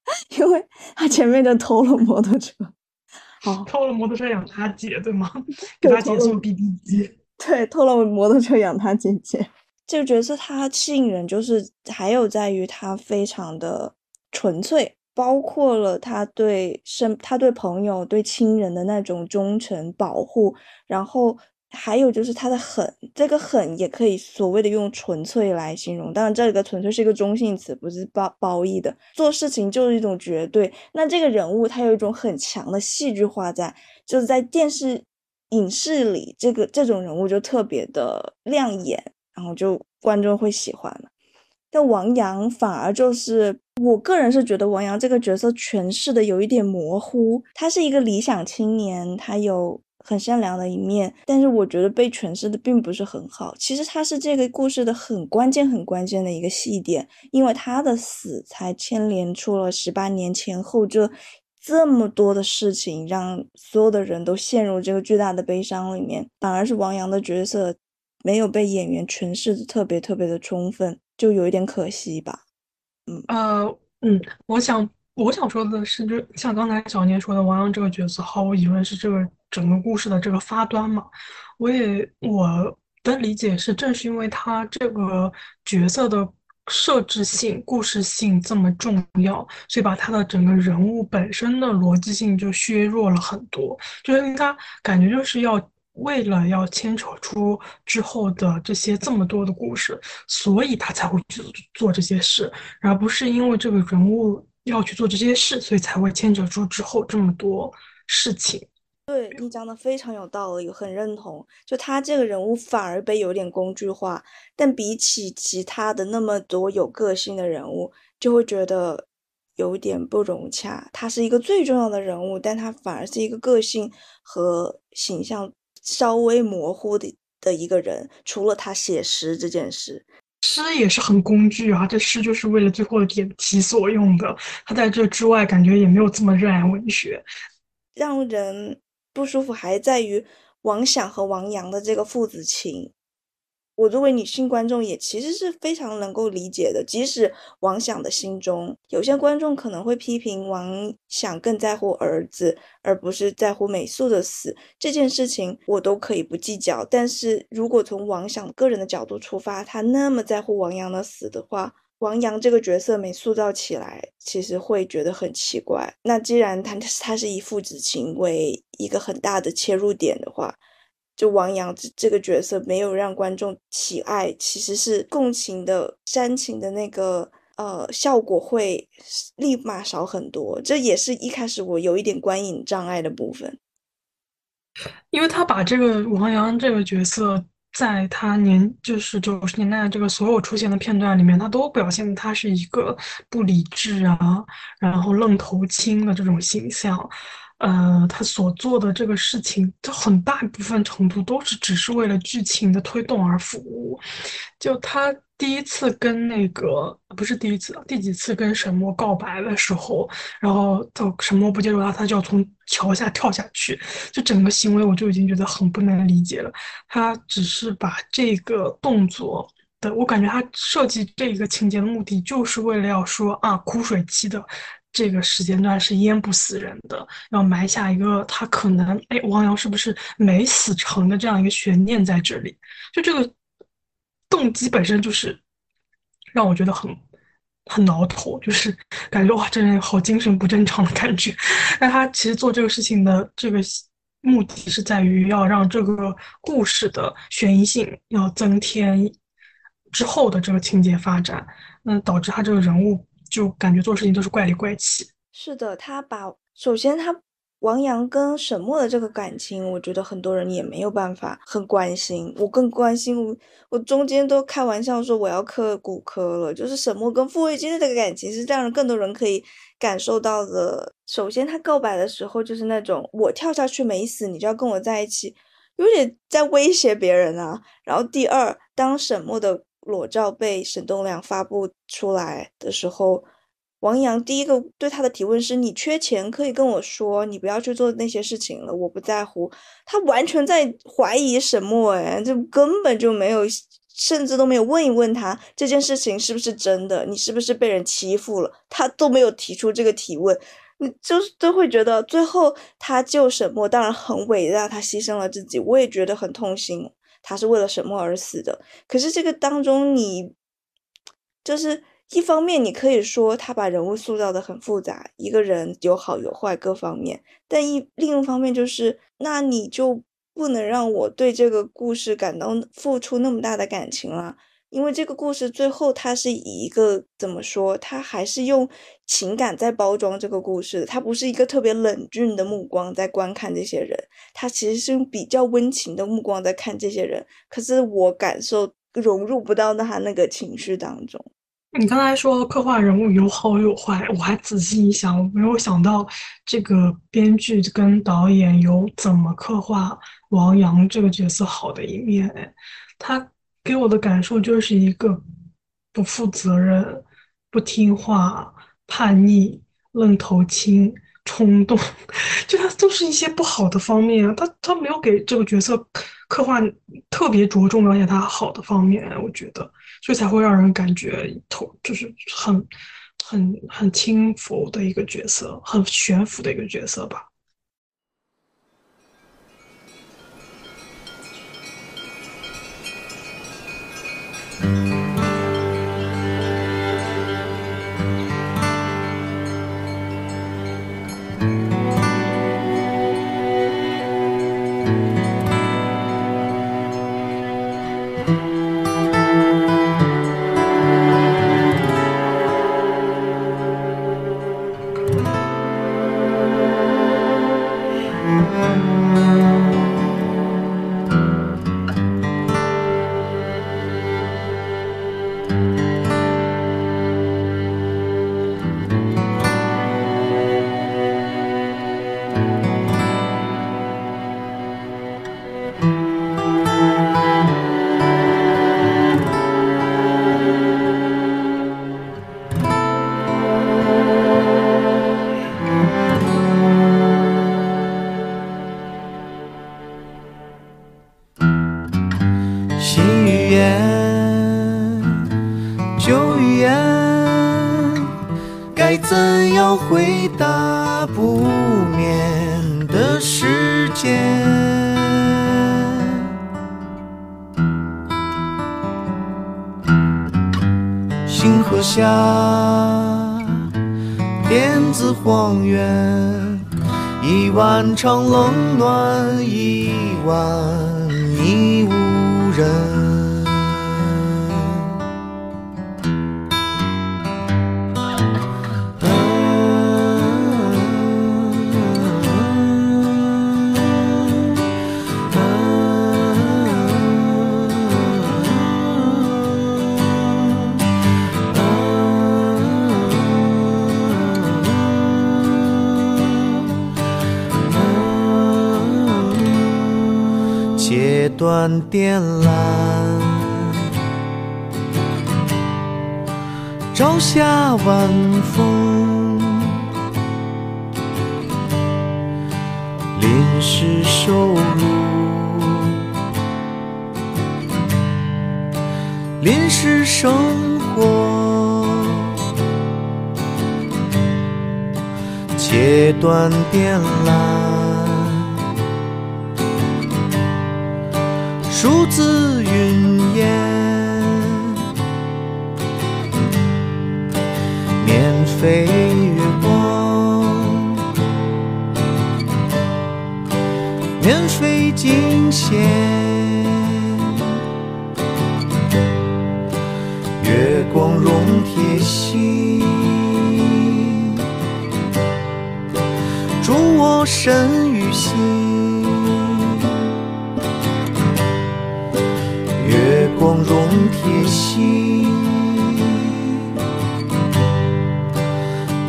Speaker 1: 因为他前面就偷了摩托车，好
Speaker 2: 偷了摩托车养他姐，对吗？给他姐送 BB 机，
Speaker 1: 对，偷了摩托车养他姐姐。这个角色他吸引人，就是还有在于他非常的纯粹，包括了他对身、他对朋友、对亲人的那种忠诚保护，然后。还有就是他的狠，这个狠也可以所谓的用纯粹来形容，当然这个纯粹是一个中性词，不是褒褒义的。做事情就是一种绝对。那这个人物他有一种很强的戏剧化在，就是在电视影视里，这个这种人物就特别的亮眼，然后就观众会喜欢了。但王阳反而就是，我个人是觉得王阳这个角色诠释的有一点模糊。他是一个理想青年，他有。很善良的一面，但是我觉得被诠释的并不是很好。其实他是这个故事的很关键、很关键的一个细点，因为他的死才牵连出了十八年前后这这么多的事情，让所有的人都陷入这个巨大的悲伤里面。反而是王阳的角色没有被演员诠释的特别特别的充分，就有一点可惜吧。
Speaker 2: 呃嗯，我想我想说的是，就像刚才小念说的，王阳这个角色毫无疑问是这个。整个故事的这个发端嘛，我也我的理解是，正是因为他这个角色的设置性、故事性这么重要，所以把他的整个人物本身的逻辑性就削弱了很多。就是应该感觉就是要为了要牵扯出之后的这些这么多的故事，所以他才会去做这些事，而不是因为这个人物要去做这些事，所以才会牵扯出之后这么多事情。
Speaker 1: 对你讲的非常有道理，很认同。就他这个人物反而被有点工具化，但比起其他的那么多有个性的人物，就会觉得有点不融洽。他是一个最重要的人物，但他反而是一个个性和形象稍微模糊的的一个人。除了他写诗这件事，
Speaker 2: 诗也是很工具啊，这诗就是为了最后的点题所用的。他在这之外，感觉也没有这么热爱文学，
Speaker 1: 让人。不舒服还在于王想和王阳的这个父子情，我作为女性观众也其实是非常能够理解的。即使王想的心中，有些观众可能会批评王想更在乎儿子，而不是在乎美素的死这件事情，我都可以不计较。但是如果从王想个人的角度出发，他那么在乎王阳的死的话，王阳这个角色没塑造起来，其实会觉得很奇怪。那既然他 他是以父子情为一个很大的切入点的话，就王阳这这个角色没有让观众喜爱，其实是共情的煽情的那个呃效果会立马少很多。这也是一开始我有一点观影障碍的部分，
Speaker 2: 因为他把这个王阳这个角色。在他年就是九十年代这个所有出现的片段里面，他都表现他是一个不理智啊，然后愣头青的这种形象。呃，他所做的这个事情，就很大一部分程度都是只是为了剧情的推动而服务。就他第一次跟那个不是第一次，第几次跟沈墨告白的时候，然后就沈墨不接受他，他就要从桥下跳下去。就整个行为，我就已经觉得很不能理解了。他只是把这个动作的，我感觉他设计这个情节的目的，就是为了要说啊，枯水期的。这个时间段是淹不死人的，要埋下一个他可能哎，王阳是不是没死成的这样一个悬念在这里。就这个动机本身就是让我觉得很很挠头，就是感觉哇，这人好精神不正常的感觉。但他其实做这个事情的这个目的是在于要让这个故事的悬疑性要增添之后的这个情节发展，那导致他这个人物。就感觉做事情都是怪里怪气。
Speaker 1: 是的，他把首先他王阳跟沈墨的这个感情，我觉得很多人也没有办法很关心。我更关心我，我中间都开玩笑说我要刻骨科了。就是沈墨跟傅卫军的这个感情是让更多人可以感受到的。首先他告白的时候就是那种我跳下去没死，你就要跟我在一起，有点在威胁别人啊。然后第二，当沈墨的。裸照被沈栋梁发布出来的时候，王阳第一个对他的提问是：“你缺钱可以跟我说，你不要去做那些事情了，我不在乎。”他完全在怀疑沈墨，哎，就根本就没有，甚至都没有问一问他这件事情是不是真的，你是不是被人欺负了，他都没有提出这个提问，你就是都会觉得最后他救沈墨当然很伟大，他牺牲了自己，我也觉得很痛心。他是为了什么而死的？可是这个当中，你就是一方面，你可以说他把人物塑造的很复杂，一个人有好有坏各方面。但一另一方面就是，那你就不能让我对这个故事感到付出那么大的感情了。因为这个故事最后，它是以一个怎么说？他还是用情感在包装这个故事，他不是一个特别冷峻的目光在观看这些人，他其实是用比较温情的目光在看这些人。可是我感受融入不到他那个情绪当中。
Speaker 2: 你刚才说刻画人物有好有坏，我还仔细一想，我没有想到这个编剧跟导演有怎么刻画王阳这个角色好的一面。他。给我的感受就是一个不负责任、不听话、叛逆、愣头青、冲动，就他都是一些不好的方面啊。他他没有给这个角色刻画特别着重描写他好的方面，我觉得，所以才会让人感觉头就是很很很轻浮的一个角色，很悬浮的一个角色吧。
Speaker 3: thank mm -hmm. you 我身与心。月光融铁心，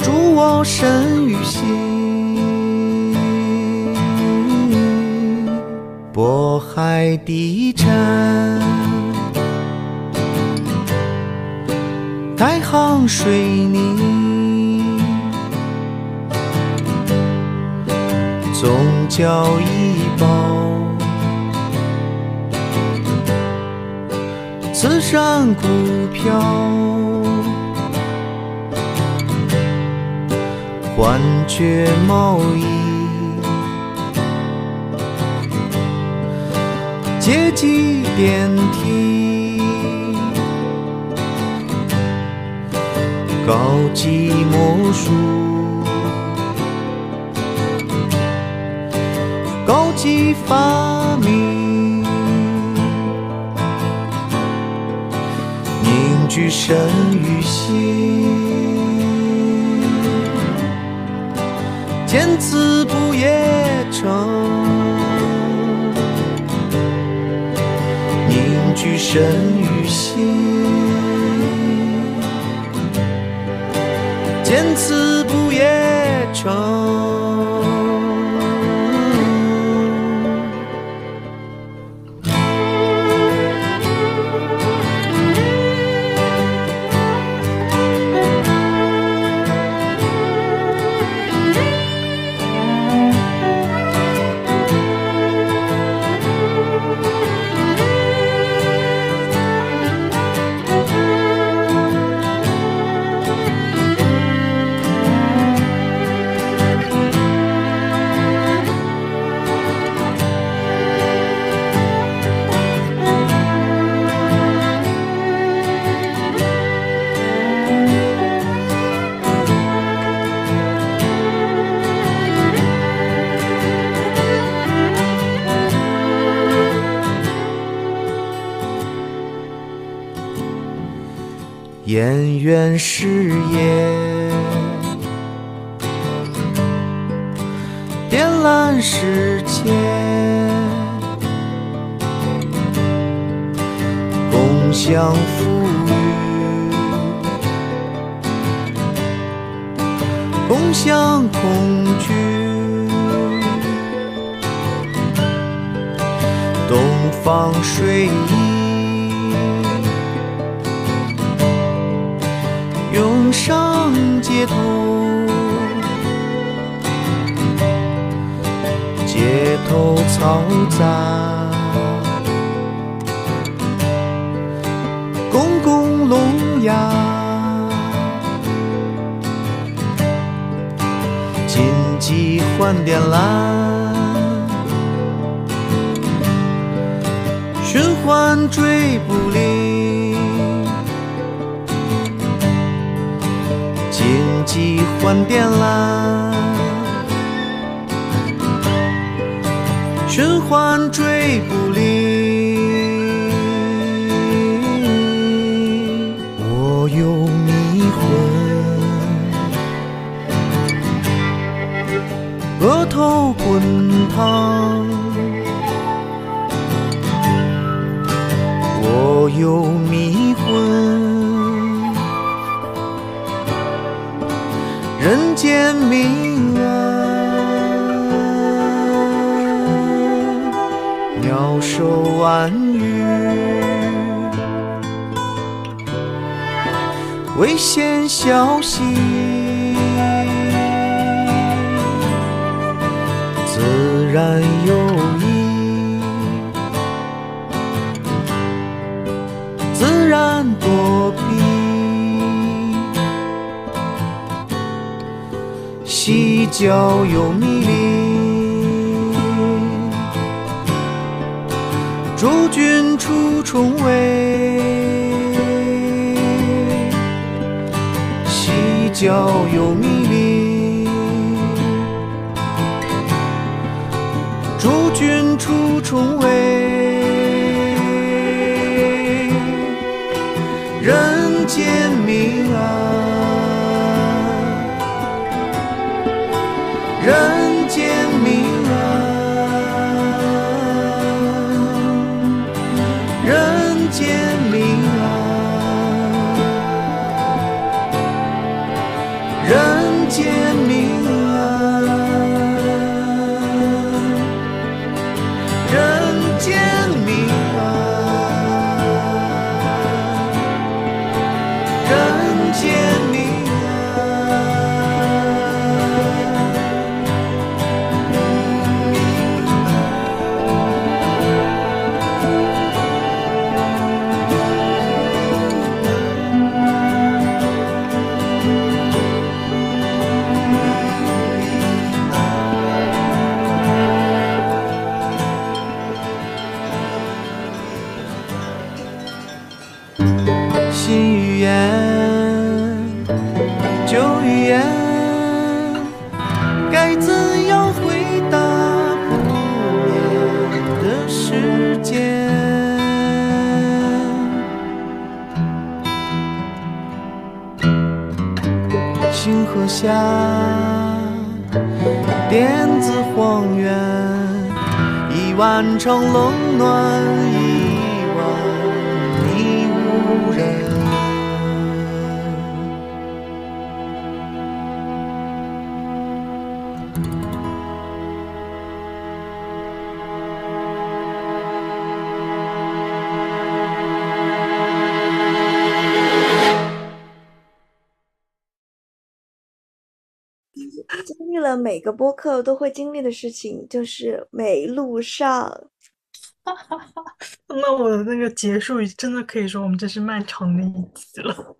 Speaker 3: 助我身与心。渤海地震，太行水泥，宗教医保。慈善股票，幻觉贸易，阶级电梯，高级魔术，高级发明。凝聚神与心，见此不夜城，凝聚神与心，见此不夜城。演员事业，点燃世界，共享富裕，共享恐惧，东方睡衣。涌上街头，街头嘈杂，公共聋哑，几换电缆，循环追不离，荆棘换点蓝，循环追不离。我有迷魂，额头滚烫。我有见明暗，鸟兽安语，危险消息，细嚼有迷离，诸君出重围。细嚼有迷离，诸君出重围。
Speaker 1: 每个播客都会经历的事情，就是没录上。
Speaker 2: 那我的那个结束语真的可以说我们这是漫长的一集了。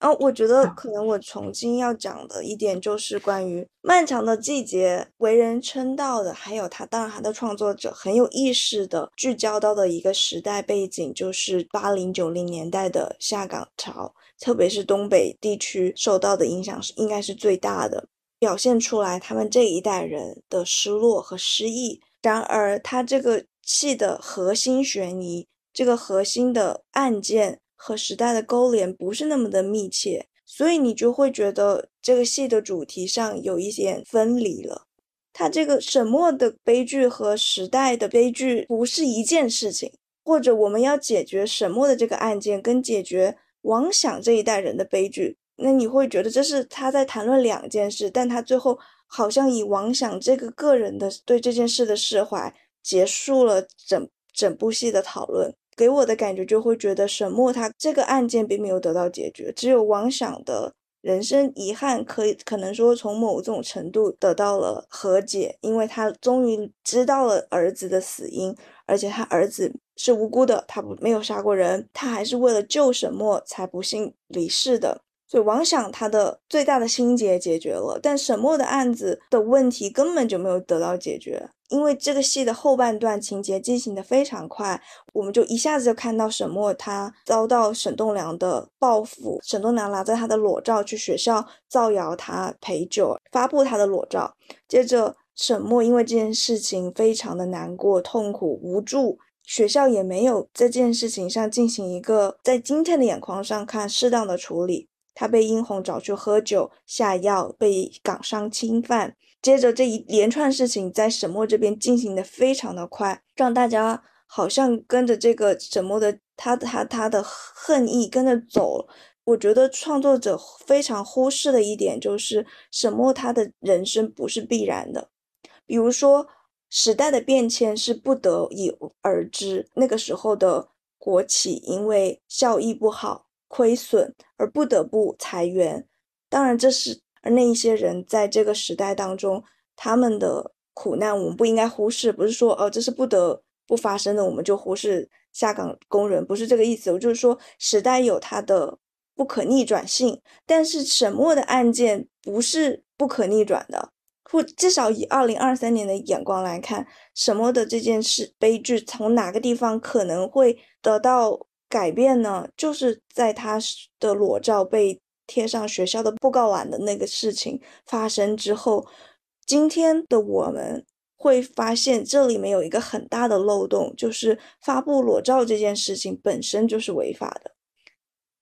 Speaker 1: 嗯，我觉得可能我重新要讲的一点就是关于《漫长的季节》为人称道的，还有他当然他的创作者很有意识的聚焦到的一个时代背景，就是八零九零年代的下岗潮，特别是东北地区受到的影响是应该是最大的，表现出来他们这一代人的失落和失意。然而，他这个戏的核心悬疑，这个核心的案件和时代的勾连不是那么的密切，所以你就会觉得这个戏的主题上有一点分离了。它这个沈墨的悲剧和时代的悲剧不是一件事情，或者我们要解决沈墨的这个案件，跟解决王想这一代人的悲剧，那你会觉得这是他在谈论两件事，但他最后好像以王想这个个人的对这件事的释怀，结束了整整部戏的讨论。给我的感觉就会觉得沈墨他这个案件并没有得到解决，只有王想的人生遗憾可以可能说从某种程度得到了和解，因为他终于知道了儿子的死因，而且他儿子是无辜的，他不没有杀过人，他还是为了救沈墨才不幸离世的。就王想他的最大的心结解决了，但沈墨的案子的问题根本就没有得到解决。因为这个戏的后半段情节进行的非常快，我们就一下子就看到沈墨他遭到沈栋梁的报复，沈栋梁拿着他的裸照去学校造谣他陪酒，发布他的裸照。接着沈墨因为这件事情非常的难过、痛苦、无助，学校也没有在这件事情上进行一个在今天的眼光上看适当的处理。他被殷红找去喝酒下药，被港商侵犯。接着这一连串事情在沈墨这边进行的非常的快，让大家好像跟着这个沈墨的他他他的恨意跟着走。我觉得创作者非常忽视的一点就是沈墨他的人生不是必然的，比如说时代的变迁是不得已而知，那个时候的国企因为效益不好。亏损而不得不裁员，当然这是而那一些人在这个时代当中他们的苦难，我们不应该忽视。不是说哦这是不得不发生的，我们就忽视下岗工人，不是这个意思。我就是说时代有它的不可逆转性，但是沈默的案件不是不可逆转的，或至少以二零二三年的眼光来看，沈默的这件事悲剧从哪个地方可能会得到。改变呢，就是在他的裸照被贴上学校的布告栏的那个事情发生之后，今天的我们会发现这里面有一个很大的漏洞，就是发布裸照这件事情本身就是违法的。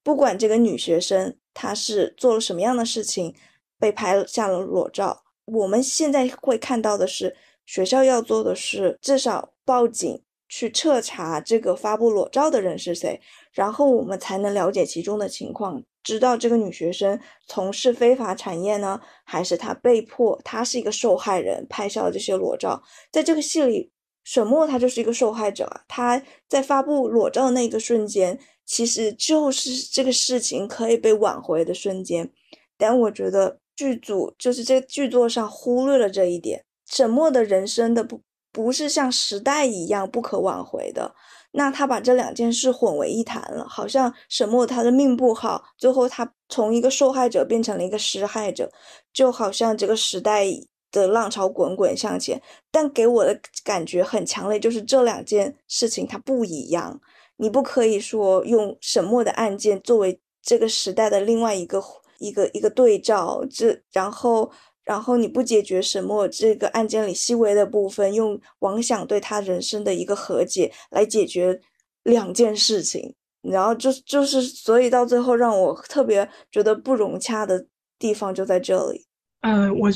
Speaker 1: 不管这个女学生她是做了什么样的事情，被拍下了裸照，我们现在会看到的是，学校要做的是至少报警。去彻查这个发布裸照的人是谁，然后我们才能了解其中的情况，知道这个女学生从事非法产业呢，还是她被迫，她是一个受害人拍下了这些裸照。在这个戏里，沈墨他就是一个受害者啊，他在发布裸照的那个瞬间，其实就是这个事情可以被挽回的瞬间。但我觉得剧组就是这剧作上忽略了这一点，沈墨的人生的不。不是像时代一样不可挽回的，那他把这两件事混为一谈了，好像沈墨他的命不好，最后他从一个受害者变成了一个施害者，就好像这个时代的浪潮滚滚向前，但给我的感觉很强烈，就是这两件事情它不一样，你不可以说用沈墨的案件作为这个时代的另外一个一个一个对照，这然后。然后你不解决沈墨这个案件里细微的部分，用王想对他人生的一个和解来解决两件事情，然后就就是，所以到最后让我特别觉得不融洽的地方就在这里。
Speaker 2: 嗯，我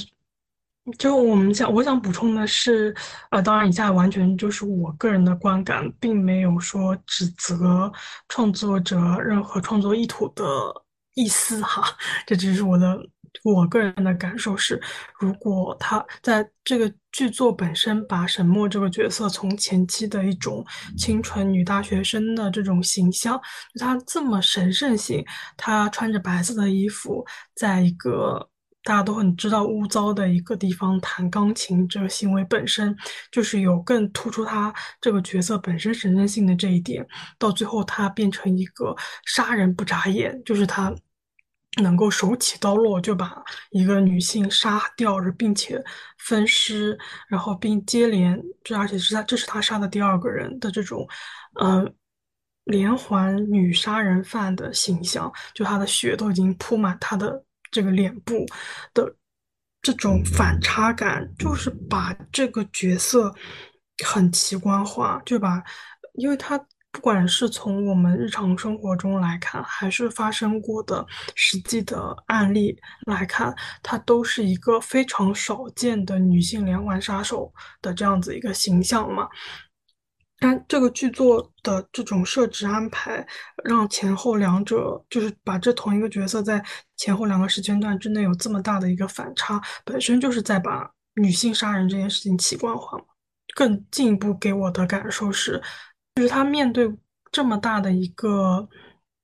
Speaker 2: 就我们想，我想补充的是，呃，当然以下完全就是我个人的观感，并没有说指责创作者任何创作意图的意思哈，这只是我的。我个人的感受是，如果他在这个剧作本身把沈墨这个角色从前期的一种清纯女大学生的这种形象，就她这么神圣性，她穿着白色的衣服，在一个大家都很知道污糟的一个地方弹钢琴，这个行为本身就是有更突出她这个角色本身神圣性的这一点。到最后，她变成一个杀人不眨眼，就是她。能够手起刀落就把一个女性杀掉，并且分尸，然后并接连这，而且是他这是他杀的第二个人的这种，嗯，连环女杀人犯的形象，就他的血都已经铺满他的这个脸部的这种反差感，就是把这个角色很奇观化，就把，因为他。不管是从我们日常生活中来看，还是发生过的实际的案例来看，她都是一个非常少见的女性连环杀手的这样子一个形象嘛。但这个剧作的这种设置安排，让前后两者就是把这同一个角色在前后两个时间段之内有这么大的一个反差，本身就是在把女性杀人这件事情奇观化嘛。更进一步给我的感受是。就是他面对这么大的一个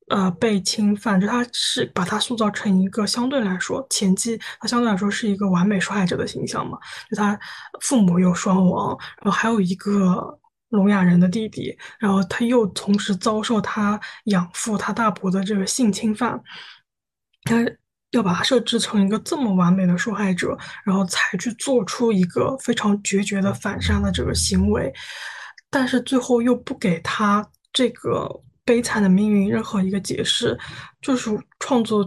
Speaker 2: 呃被侵犯，就他是把他塑造成一个相对来说前期他相对来说是一个完美受害者的形象嘛。就他父母又双亡，然后还有一个聋哑人的弟弟，然后他又同时遭受他养父他大伯的这个性侵犯，他要把他设置成一个这么完美的受害者，然后才去做出一个非常决绝的反杀的这个行为，但是最后又不给他这个悲惨的命运任何一个解释，就是创作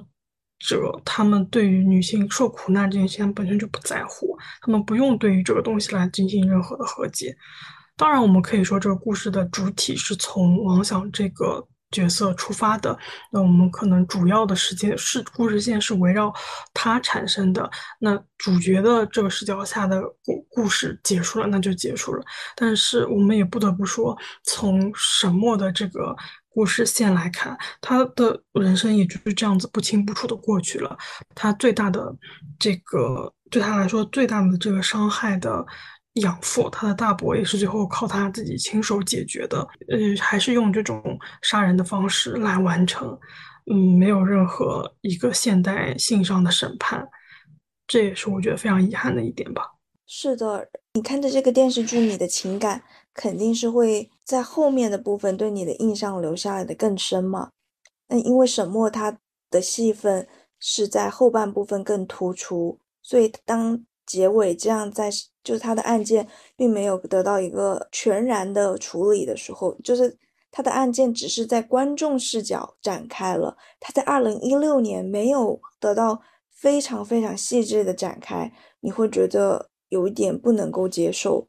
Speaker 2: 者他们对于女性受苦难这件事情本身就不在乎，他们不用对于这个东西来进行任何的和解。当然，我们可以说这个故事的主体是从王想这个。角色出发的，那我们可能主要的时间是故事线是围绕他产生的。那主角的这个视角下的故故事结束了，那就结束了。但是我们也不得不说，从沈墨的这个故事线来看，他的人生也就是这样子不清不楚的过去了。他最大的这个对他来说最大的这个伤害的。养父，他的大伯也是最后靠他自己亲手解决的，呃，还是用这种杀人的方式来完成，嗯，没有任何一个现代性上的审判，这也是我觉得非常遗憾的一点吧。
Speaker 1: 是的，你看着这个电视剧，你的情感肯定是会在后面的部分对你的印象留下来的更深嘛。那因为沈墨他的戏份是在后半部分更突出，所以当。结尾这样在，就是他的案件并没有得到一个全然的处理的时候，就是他的案件只是在观众视角展开了，他在二零一六年没有得到非常非常细致的展开，你会觉得有一点不能够接受。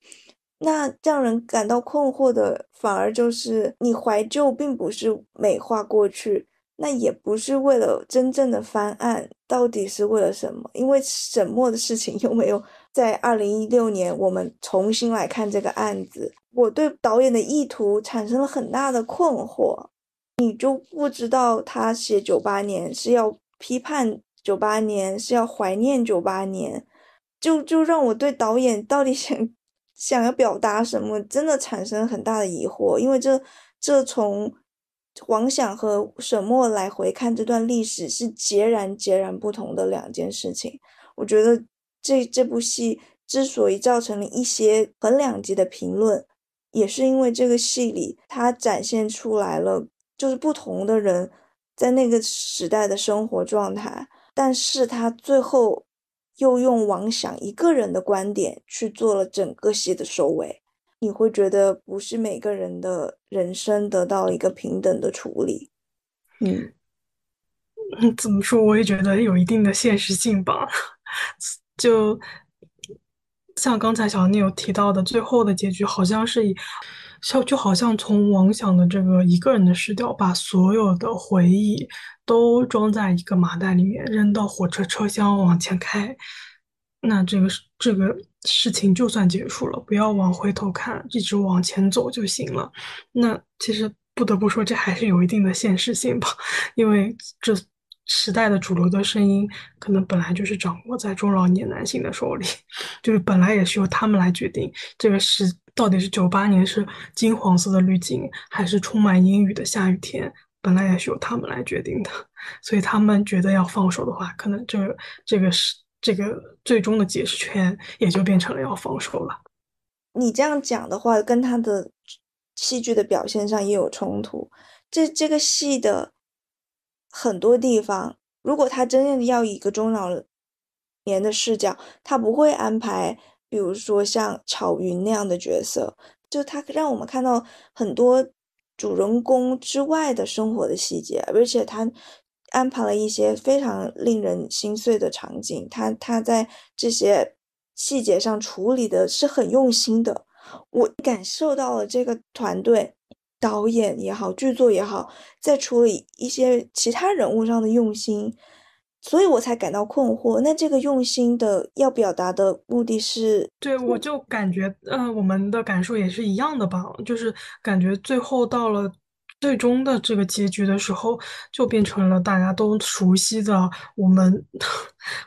Speaker 1: 那让人感到困惑的，反而就是你怀旧并不是美化过去。那也不是为了真正的翻案，到底是为了什么？因为沈墨的事情 又没有在二零一六年我们重新来看这个案子，我对导演的意图产生了很大的困惑。你就不知道他写九八年是要批判九八年，是要怀念九八年，就就让我对导演到底 想想要表达什么，真的产生很大的疑惑。因为这这从。王想和沈墨来回看这段历史是截然截然不同的两件事情。我觉得这这部戏之所以造成了一些很两极的评论，也是因为这个戏里它展现出来了就是不同的人在那个时代的生活状态，但是他最后又用王想一个人的观点去做了整个戏的收尾。你会觉得不是每个人的人生得到一个平等的处理，嗯，
Speaker 2: 怎么说？我也觉得有一定的现实性吧。就像刚才小聂有提到的，最后的结局好像是以，像就好像从王想的这个一个人的视角，把所有的回忆都装在一个麻袋里面，扔到火车车厢往前开。那这个这个事情就算结束了，不要往回头看，一直往前走就行了。那其实不得不说，这还是有一定的现实性吧，因为这时代的主流的声音，可能本来就是掌握在中老年男性的手里，就是本来也是由他们来决定这个是到底是九八年是金黄色的滤镜，还是充满阴雨的下雨天，本来也是由他们来决定的。所以他们觉得要放手的话，可能这这个是。这个最终的解释权也就变成了要放手了。
Speaker 1: 你这样讲的话，跟他的戏剧的表现上也有冲突。这这个戏的很多地方，如果他真正要以一个中老年的视角，他不会安排，比如说像巧云那样的角色，就他让我们看到很多主人公之外的生活的细节，而且他。安排了一些非常令人心碎的场景，他他在这些细节上处理的是很用心的，我感受到了这个团队导演也好，剧作也好，在处理一些其他人物上的用心，所以我才感到困惑。那这个用心的要表达的目的是？
Speaker 2: 对，我就感觉，嗯，我们的感受也是一样的吧，就是感觉最后到了。最终的这个结局的时候，就变成了大家都熟悉的我们，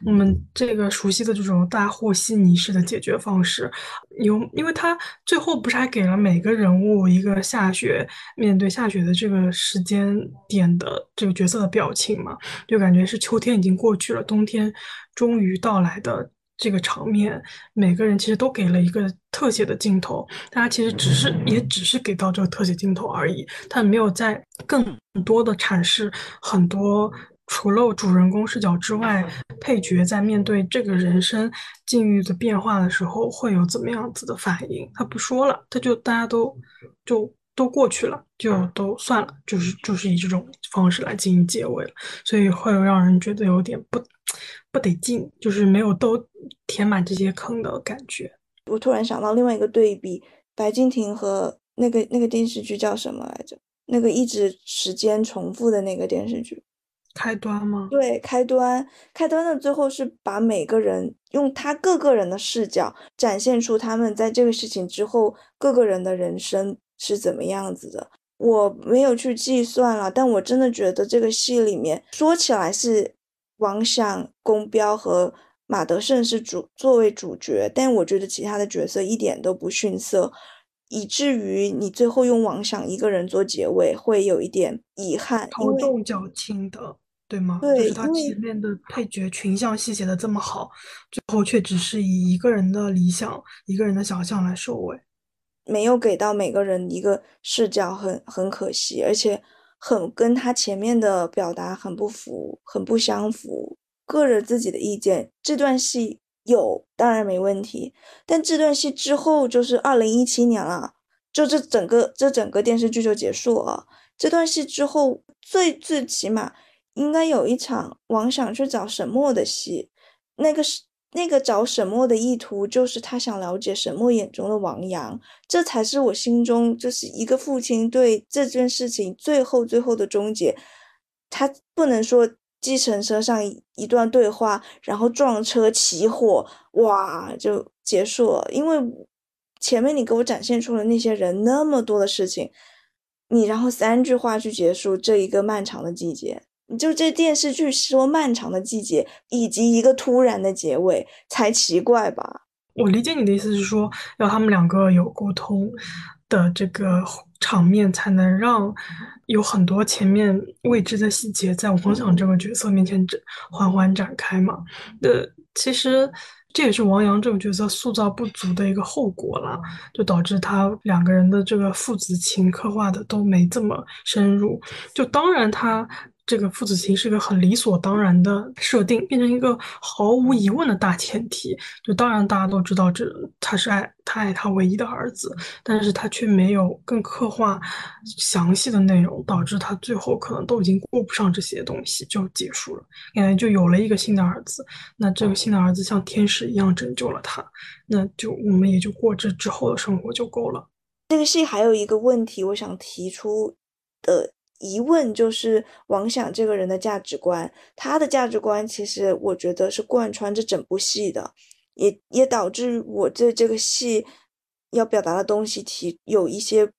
Speaker 2: 我们这个熟悉的这种大和稀泥式的解决方式。有，因为他最后不是还给了每个人物一个下雪面对下雪的这个时间点的这个角色的表情嘛？就感觉是秋天已经过去了，冬天终于到来的。这个场面，每个人其实都给了一个特写的镜头，大家其实只是也只是给到这个特写镜头而已，他没有在更多的阐释很多除了主人公视角之外，配角在面对这个人生境遇的变化的时候，会有怎么样子的反应？他不说了，他就大家都就都过去了，就都算了，就是就是以这种方式来进行结尾了，所以会让人觉得有点不不得劲，就是没有都填满这些坑的感觉。
Speaker 1: 我突然想到另外一个对比，白敬亭和那个那个电视剧叫什么来着？那个一直时间重复的那个电视剧。
Speaker 2: 开端吗？
Speaker 1: 对，开端，开端的最后是把每个人用他各个人的视角展现出他们在这个事情之后各个人的人生是怎么样子的。我没有去计算了，但我真的觉得这个戏里面说起来是王响、宫彪和马德胜是主作为主角，但我觉得其他的角色一点都不逊色，以至于你最后用王响一个人做结尾会有一点遗憾，
Speaker 2: 头重脚轻的。对吗？
Speaker 1: 对，
Speaker 2: 就是他前面的配角群像戏写的这么好，最后却只是以一个人的理想、一个人的想象来收尾，
Speaker 1: 没有给到每个人一个视角，很很可惜，而且很跟他前面的表达很不符，很不相符。个人自己的意见，这段戏有当然没问题，但这段戏之后就是二零一七年了，就这整个这整个电视剧就结束了。这段戏之后，最最起码。应该有一场王想去找沈墨的戏，那个是那个找沈墨的意图，就是他想了解沈墨眼中的王阳，这才是我心中就是一个父亲对这件事情最后最后的终结。他不能说计程车上一段对话，然后撞车起火，哇就结束了，因为前面你给我展现出了那些人那么多的事情，你然后三句话去结束这一个漫长的季节。就这电视剧说漫长的季节，以及一个突然的结尾才奇怪吧？
Speaker 2: 我理解你的意思是说，要他们两个有沟通的这个场面，才能让有很多前面未知的细节在王想这个角色面前展缓缓展开嘛？呃，其实这也是王阳这个角色塑造不足的一个后果了，就导致他两个人的这个父子情刻画的都没这么深入。就当然他。这个父子情是个很理所当然的设定，变成一个毫无疑问的大前提。就当然大家都知道，这他是爱他爱他唯一的儿子，但是他却没有更刻画详细的内容，导致他最后可能都已经过不上这些东西就结束了。感觉就有了一个新的儿子，那这个新的儿子像天使一样拯救了他，那就我们也就过这之后的生活就够了。
Speaker 1: 这个戏还有一个问题，我想提出的。疑问就是王想这个人的价值观，他的价值观其实我觉得是贯穿这整部戏的，也也导致我对这个戏要表达的东西提有一些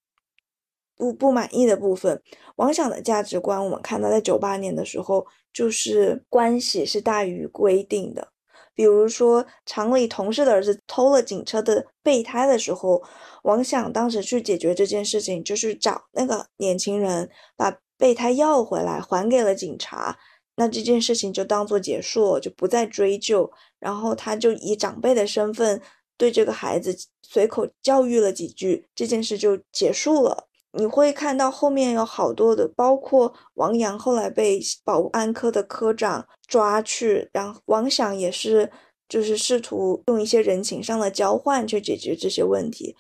Speaker 1: 不不满意的部分。王想的价值观，我们看到在九八年的时候，就是关系是大于规定的。比如说，厂里同事的儿子偷了警车的备胎的时候，王想当时去解决这件事情，就是找那个年轻人把备胎要回来，还给了警察。那这件事情就当做结束，就不再追究。然后他就以长辈的身份对这个孩子随口教育了几句，这件事就结束了。你会看到后面有好多的，包括王阳后来被保安科的科长抓去，然后王想也是，就是试图用一些人情上的交换去解决这些问题。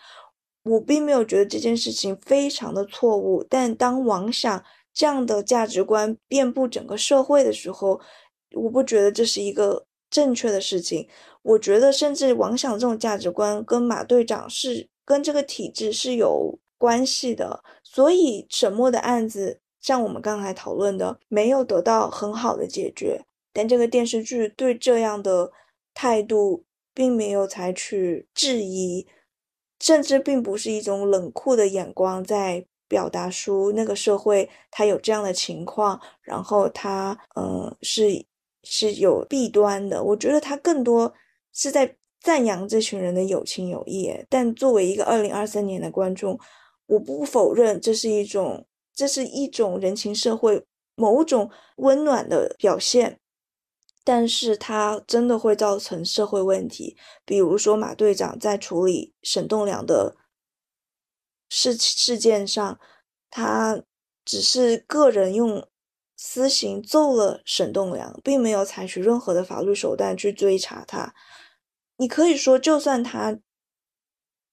Speaker 1: 我并没有觉得这件事情非常的错误，但当王想这样的价值观遍布整个社会的时候，我不觉得这是一个正确的事情。我觉得，甚至王想这种价值观跟马队长是跟这个体制是有。关系的，所以沈墨的案子，像我们刚才讨论的，没有得到很好的解决。但这个电视剧对这样的态度，并没有采取质疑，甚至并不是一种冷酷的眼光在表达出那个社会它有这样的情况，然后它嗯是是有弊端的。我觉得它更多是在赞扬这群人的有情有义。但作为一个二零二三年的观众，我不否认这是一种，这是一种人情社会某种温暖的表现，但是它真的会造成社会问题。比如说马队长在处理沈栋梁的事事件上，他只是个人用私刑揍了沈栋梁，并没有采取任何的法律手段去追查他。你可以说，就算他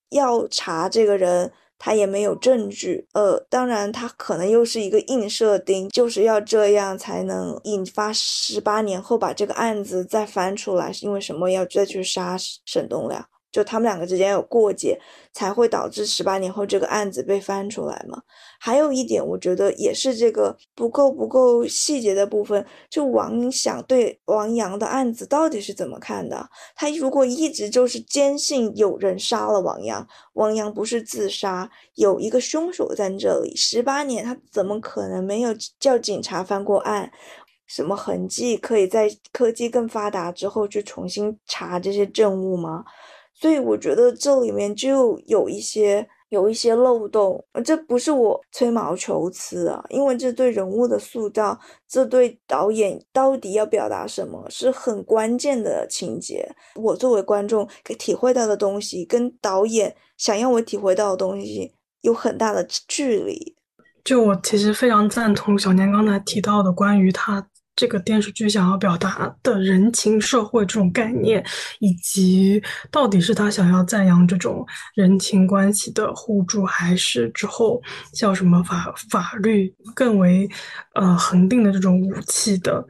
Speaker 1: 要查这个人。他也没有证据，呃，当然他可能又是一个硬设定，就是要这样才能引发十八年后把这个案子再翻出来，是因为什么要再去杀沈栋梁？就他们两个之间有过节，才会导致十八年后这个案子被翻出来嘛？还有一点，我觉得也是这个不够不够细节的部分。就王想对王阳的案子到底是怎么看的？他如果一直就是坚信有人杀了王阳，王阳不是自杀，有一个凶手在这里，十八年他怎么可能没有叫警察翻过案？什么痕迹可以在科技更发达之后去重新查这些证物吗？所以我觉得这里面就有一些有一些漏洞，这不是我吹毛求疵啊，因为这对人物的塑造，这对导演到底要表达什么是很关键的情节。我作为观众可体会到的东西，跟导演想要我体会到的东西有很大的距离。
Speaker 2: 就我其实非常赞同小年刚才提到的关于他。这个电视剧想要表达的人情社会这种概念，以及到底是他想要赞扬这种人情关系的互助，还是之后叫什么法法律更为呃恒定的这种武器的？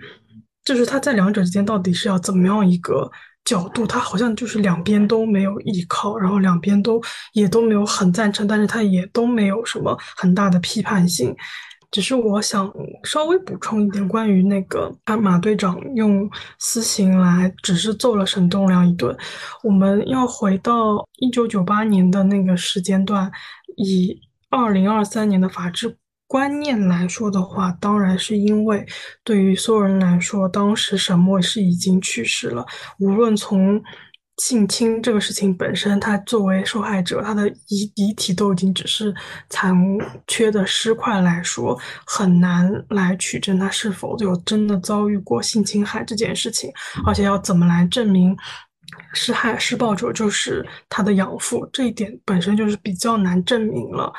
Speaker 2: 就是他在两者之间到底是要怎么样一个角度？他好像就是两边都没有依靠，然后两边都也都没有很赞成，但是他也都没有什么很大的批判性。只是我想稍微补充一点，关于那个他马队长用私刑来只是揍了沈栋梁一顿，我们要回到一九九八年的那个时间段，以二零二三年的法治观念来说的话，当然是因为对于所有人来说，当时沈墨是已经去世了，无论从。性侵这个事情本身，他作为受害者，他的遗遗体都已经只是残缺的尸块来说，很难来取证他是否有真的遭遇过性侵害这件事情，而且要怎么来证明施害施暴者就是他的养父，这一点本身就是比较难证明了。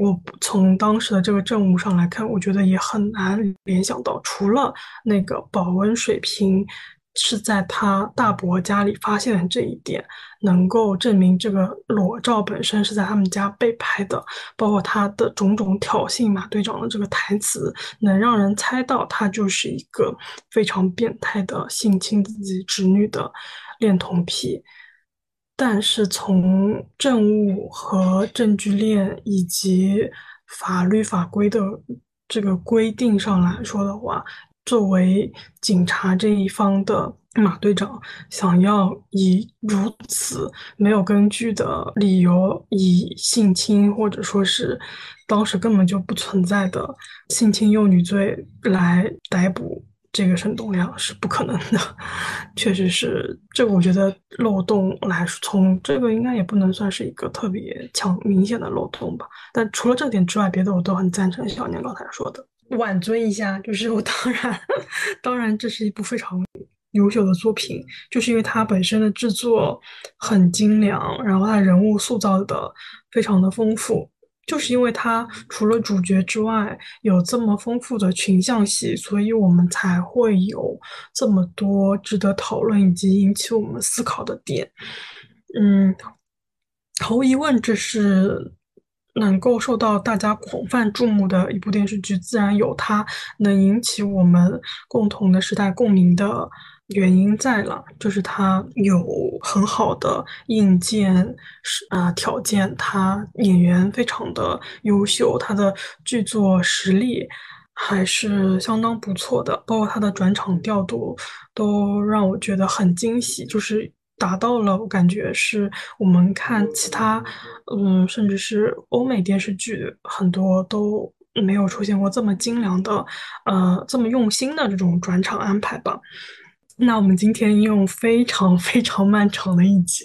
Speaker 2: 我从当时的这个证物上来看，我觉得也很难联想到，除了那个保温水瓶。是在他大伯家里发现的这一点，能够证明这个裸照本身是在他们家被拍的，包括他的种种挑衅马队长的这个台词，能让人猜到他就是一个非常变态的性侵自己侄女的恋童癖。但是从证物和证据链以及法律法规的这个规定上来说的话，作为警察这一方的马队长，想要以如此没有根据的理由，以性侵或者说是当时根本就不存在的性侵幼女罪来逮捕这个沈栋梁是不可能的。确实是这个，我觉得漏洞来说，从这个应该也不能算是一个特别强明显的漏洞吧。但除了这点之外，别的我都很赞成小年刚才说的。挽尊一下，就是我当然，当然这是一部非常优秀的作品，就是因为它本身的制作很精良，然后它人物塑造的非常的丰富，就是因为它除了主角之外有这么丰富的群像戏，所以我们才会有这么多值得讨论以及引起我们思考的点。嗯，毫无疑问，这是。能够受到大家广泛注目的一部电视剧，自然有它能引起我们共同的时代共鸣的原因在了，就是它有很好的硬件是啊条件，它演员非常的优秀，它的剧作实力还是相当不错的，包括它的转场调度都让我觉得很惊喜，就是。达到了，我感觉是我们看其他，嗯，甚至是欧美电视剧，很多都没有出现过这么精良的，呃，这么用心的这种转场安排吧。那我们今天用非常非常漫长的一集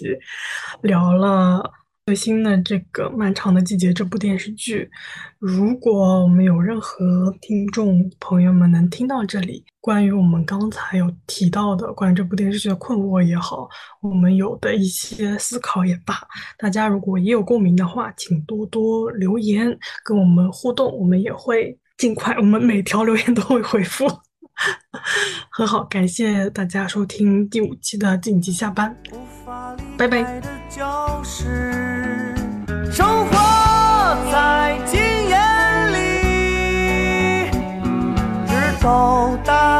Speaker 2: 聊了。最新的这个《漫长的季节》这部电视剧，如果我们有任何听众朋友们能听到这里，关于我们刚才有提到的关于这部电视剧的困惑也好，我们有的一些思考也罢，大家如果也有共鸣的话，请多多留言跟我们互动，我们也会
Speaker 3: 尽快，我们每条留言都会回复。很好，感谢大家收听第五期的紧急下班，拜拜。生活在经验里，直到。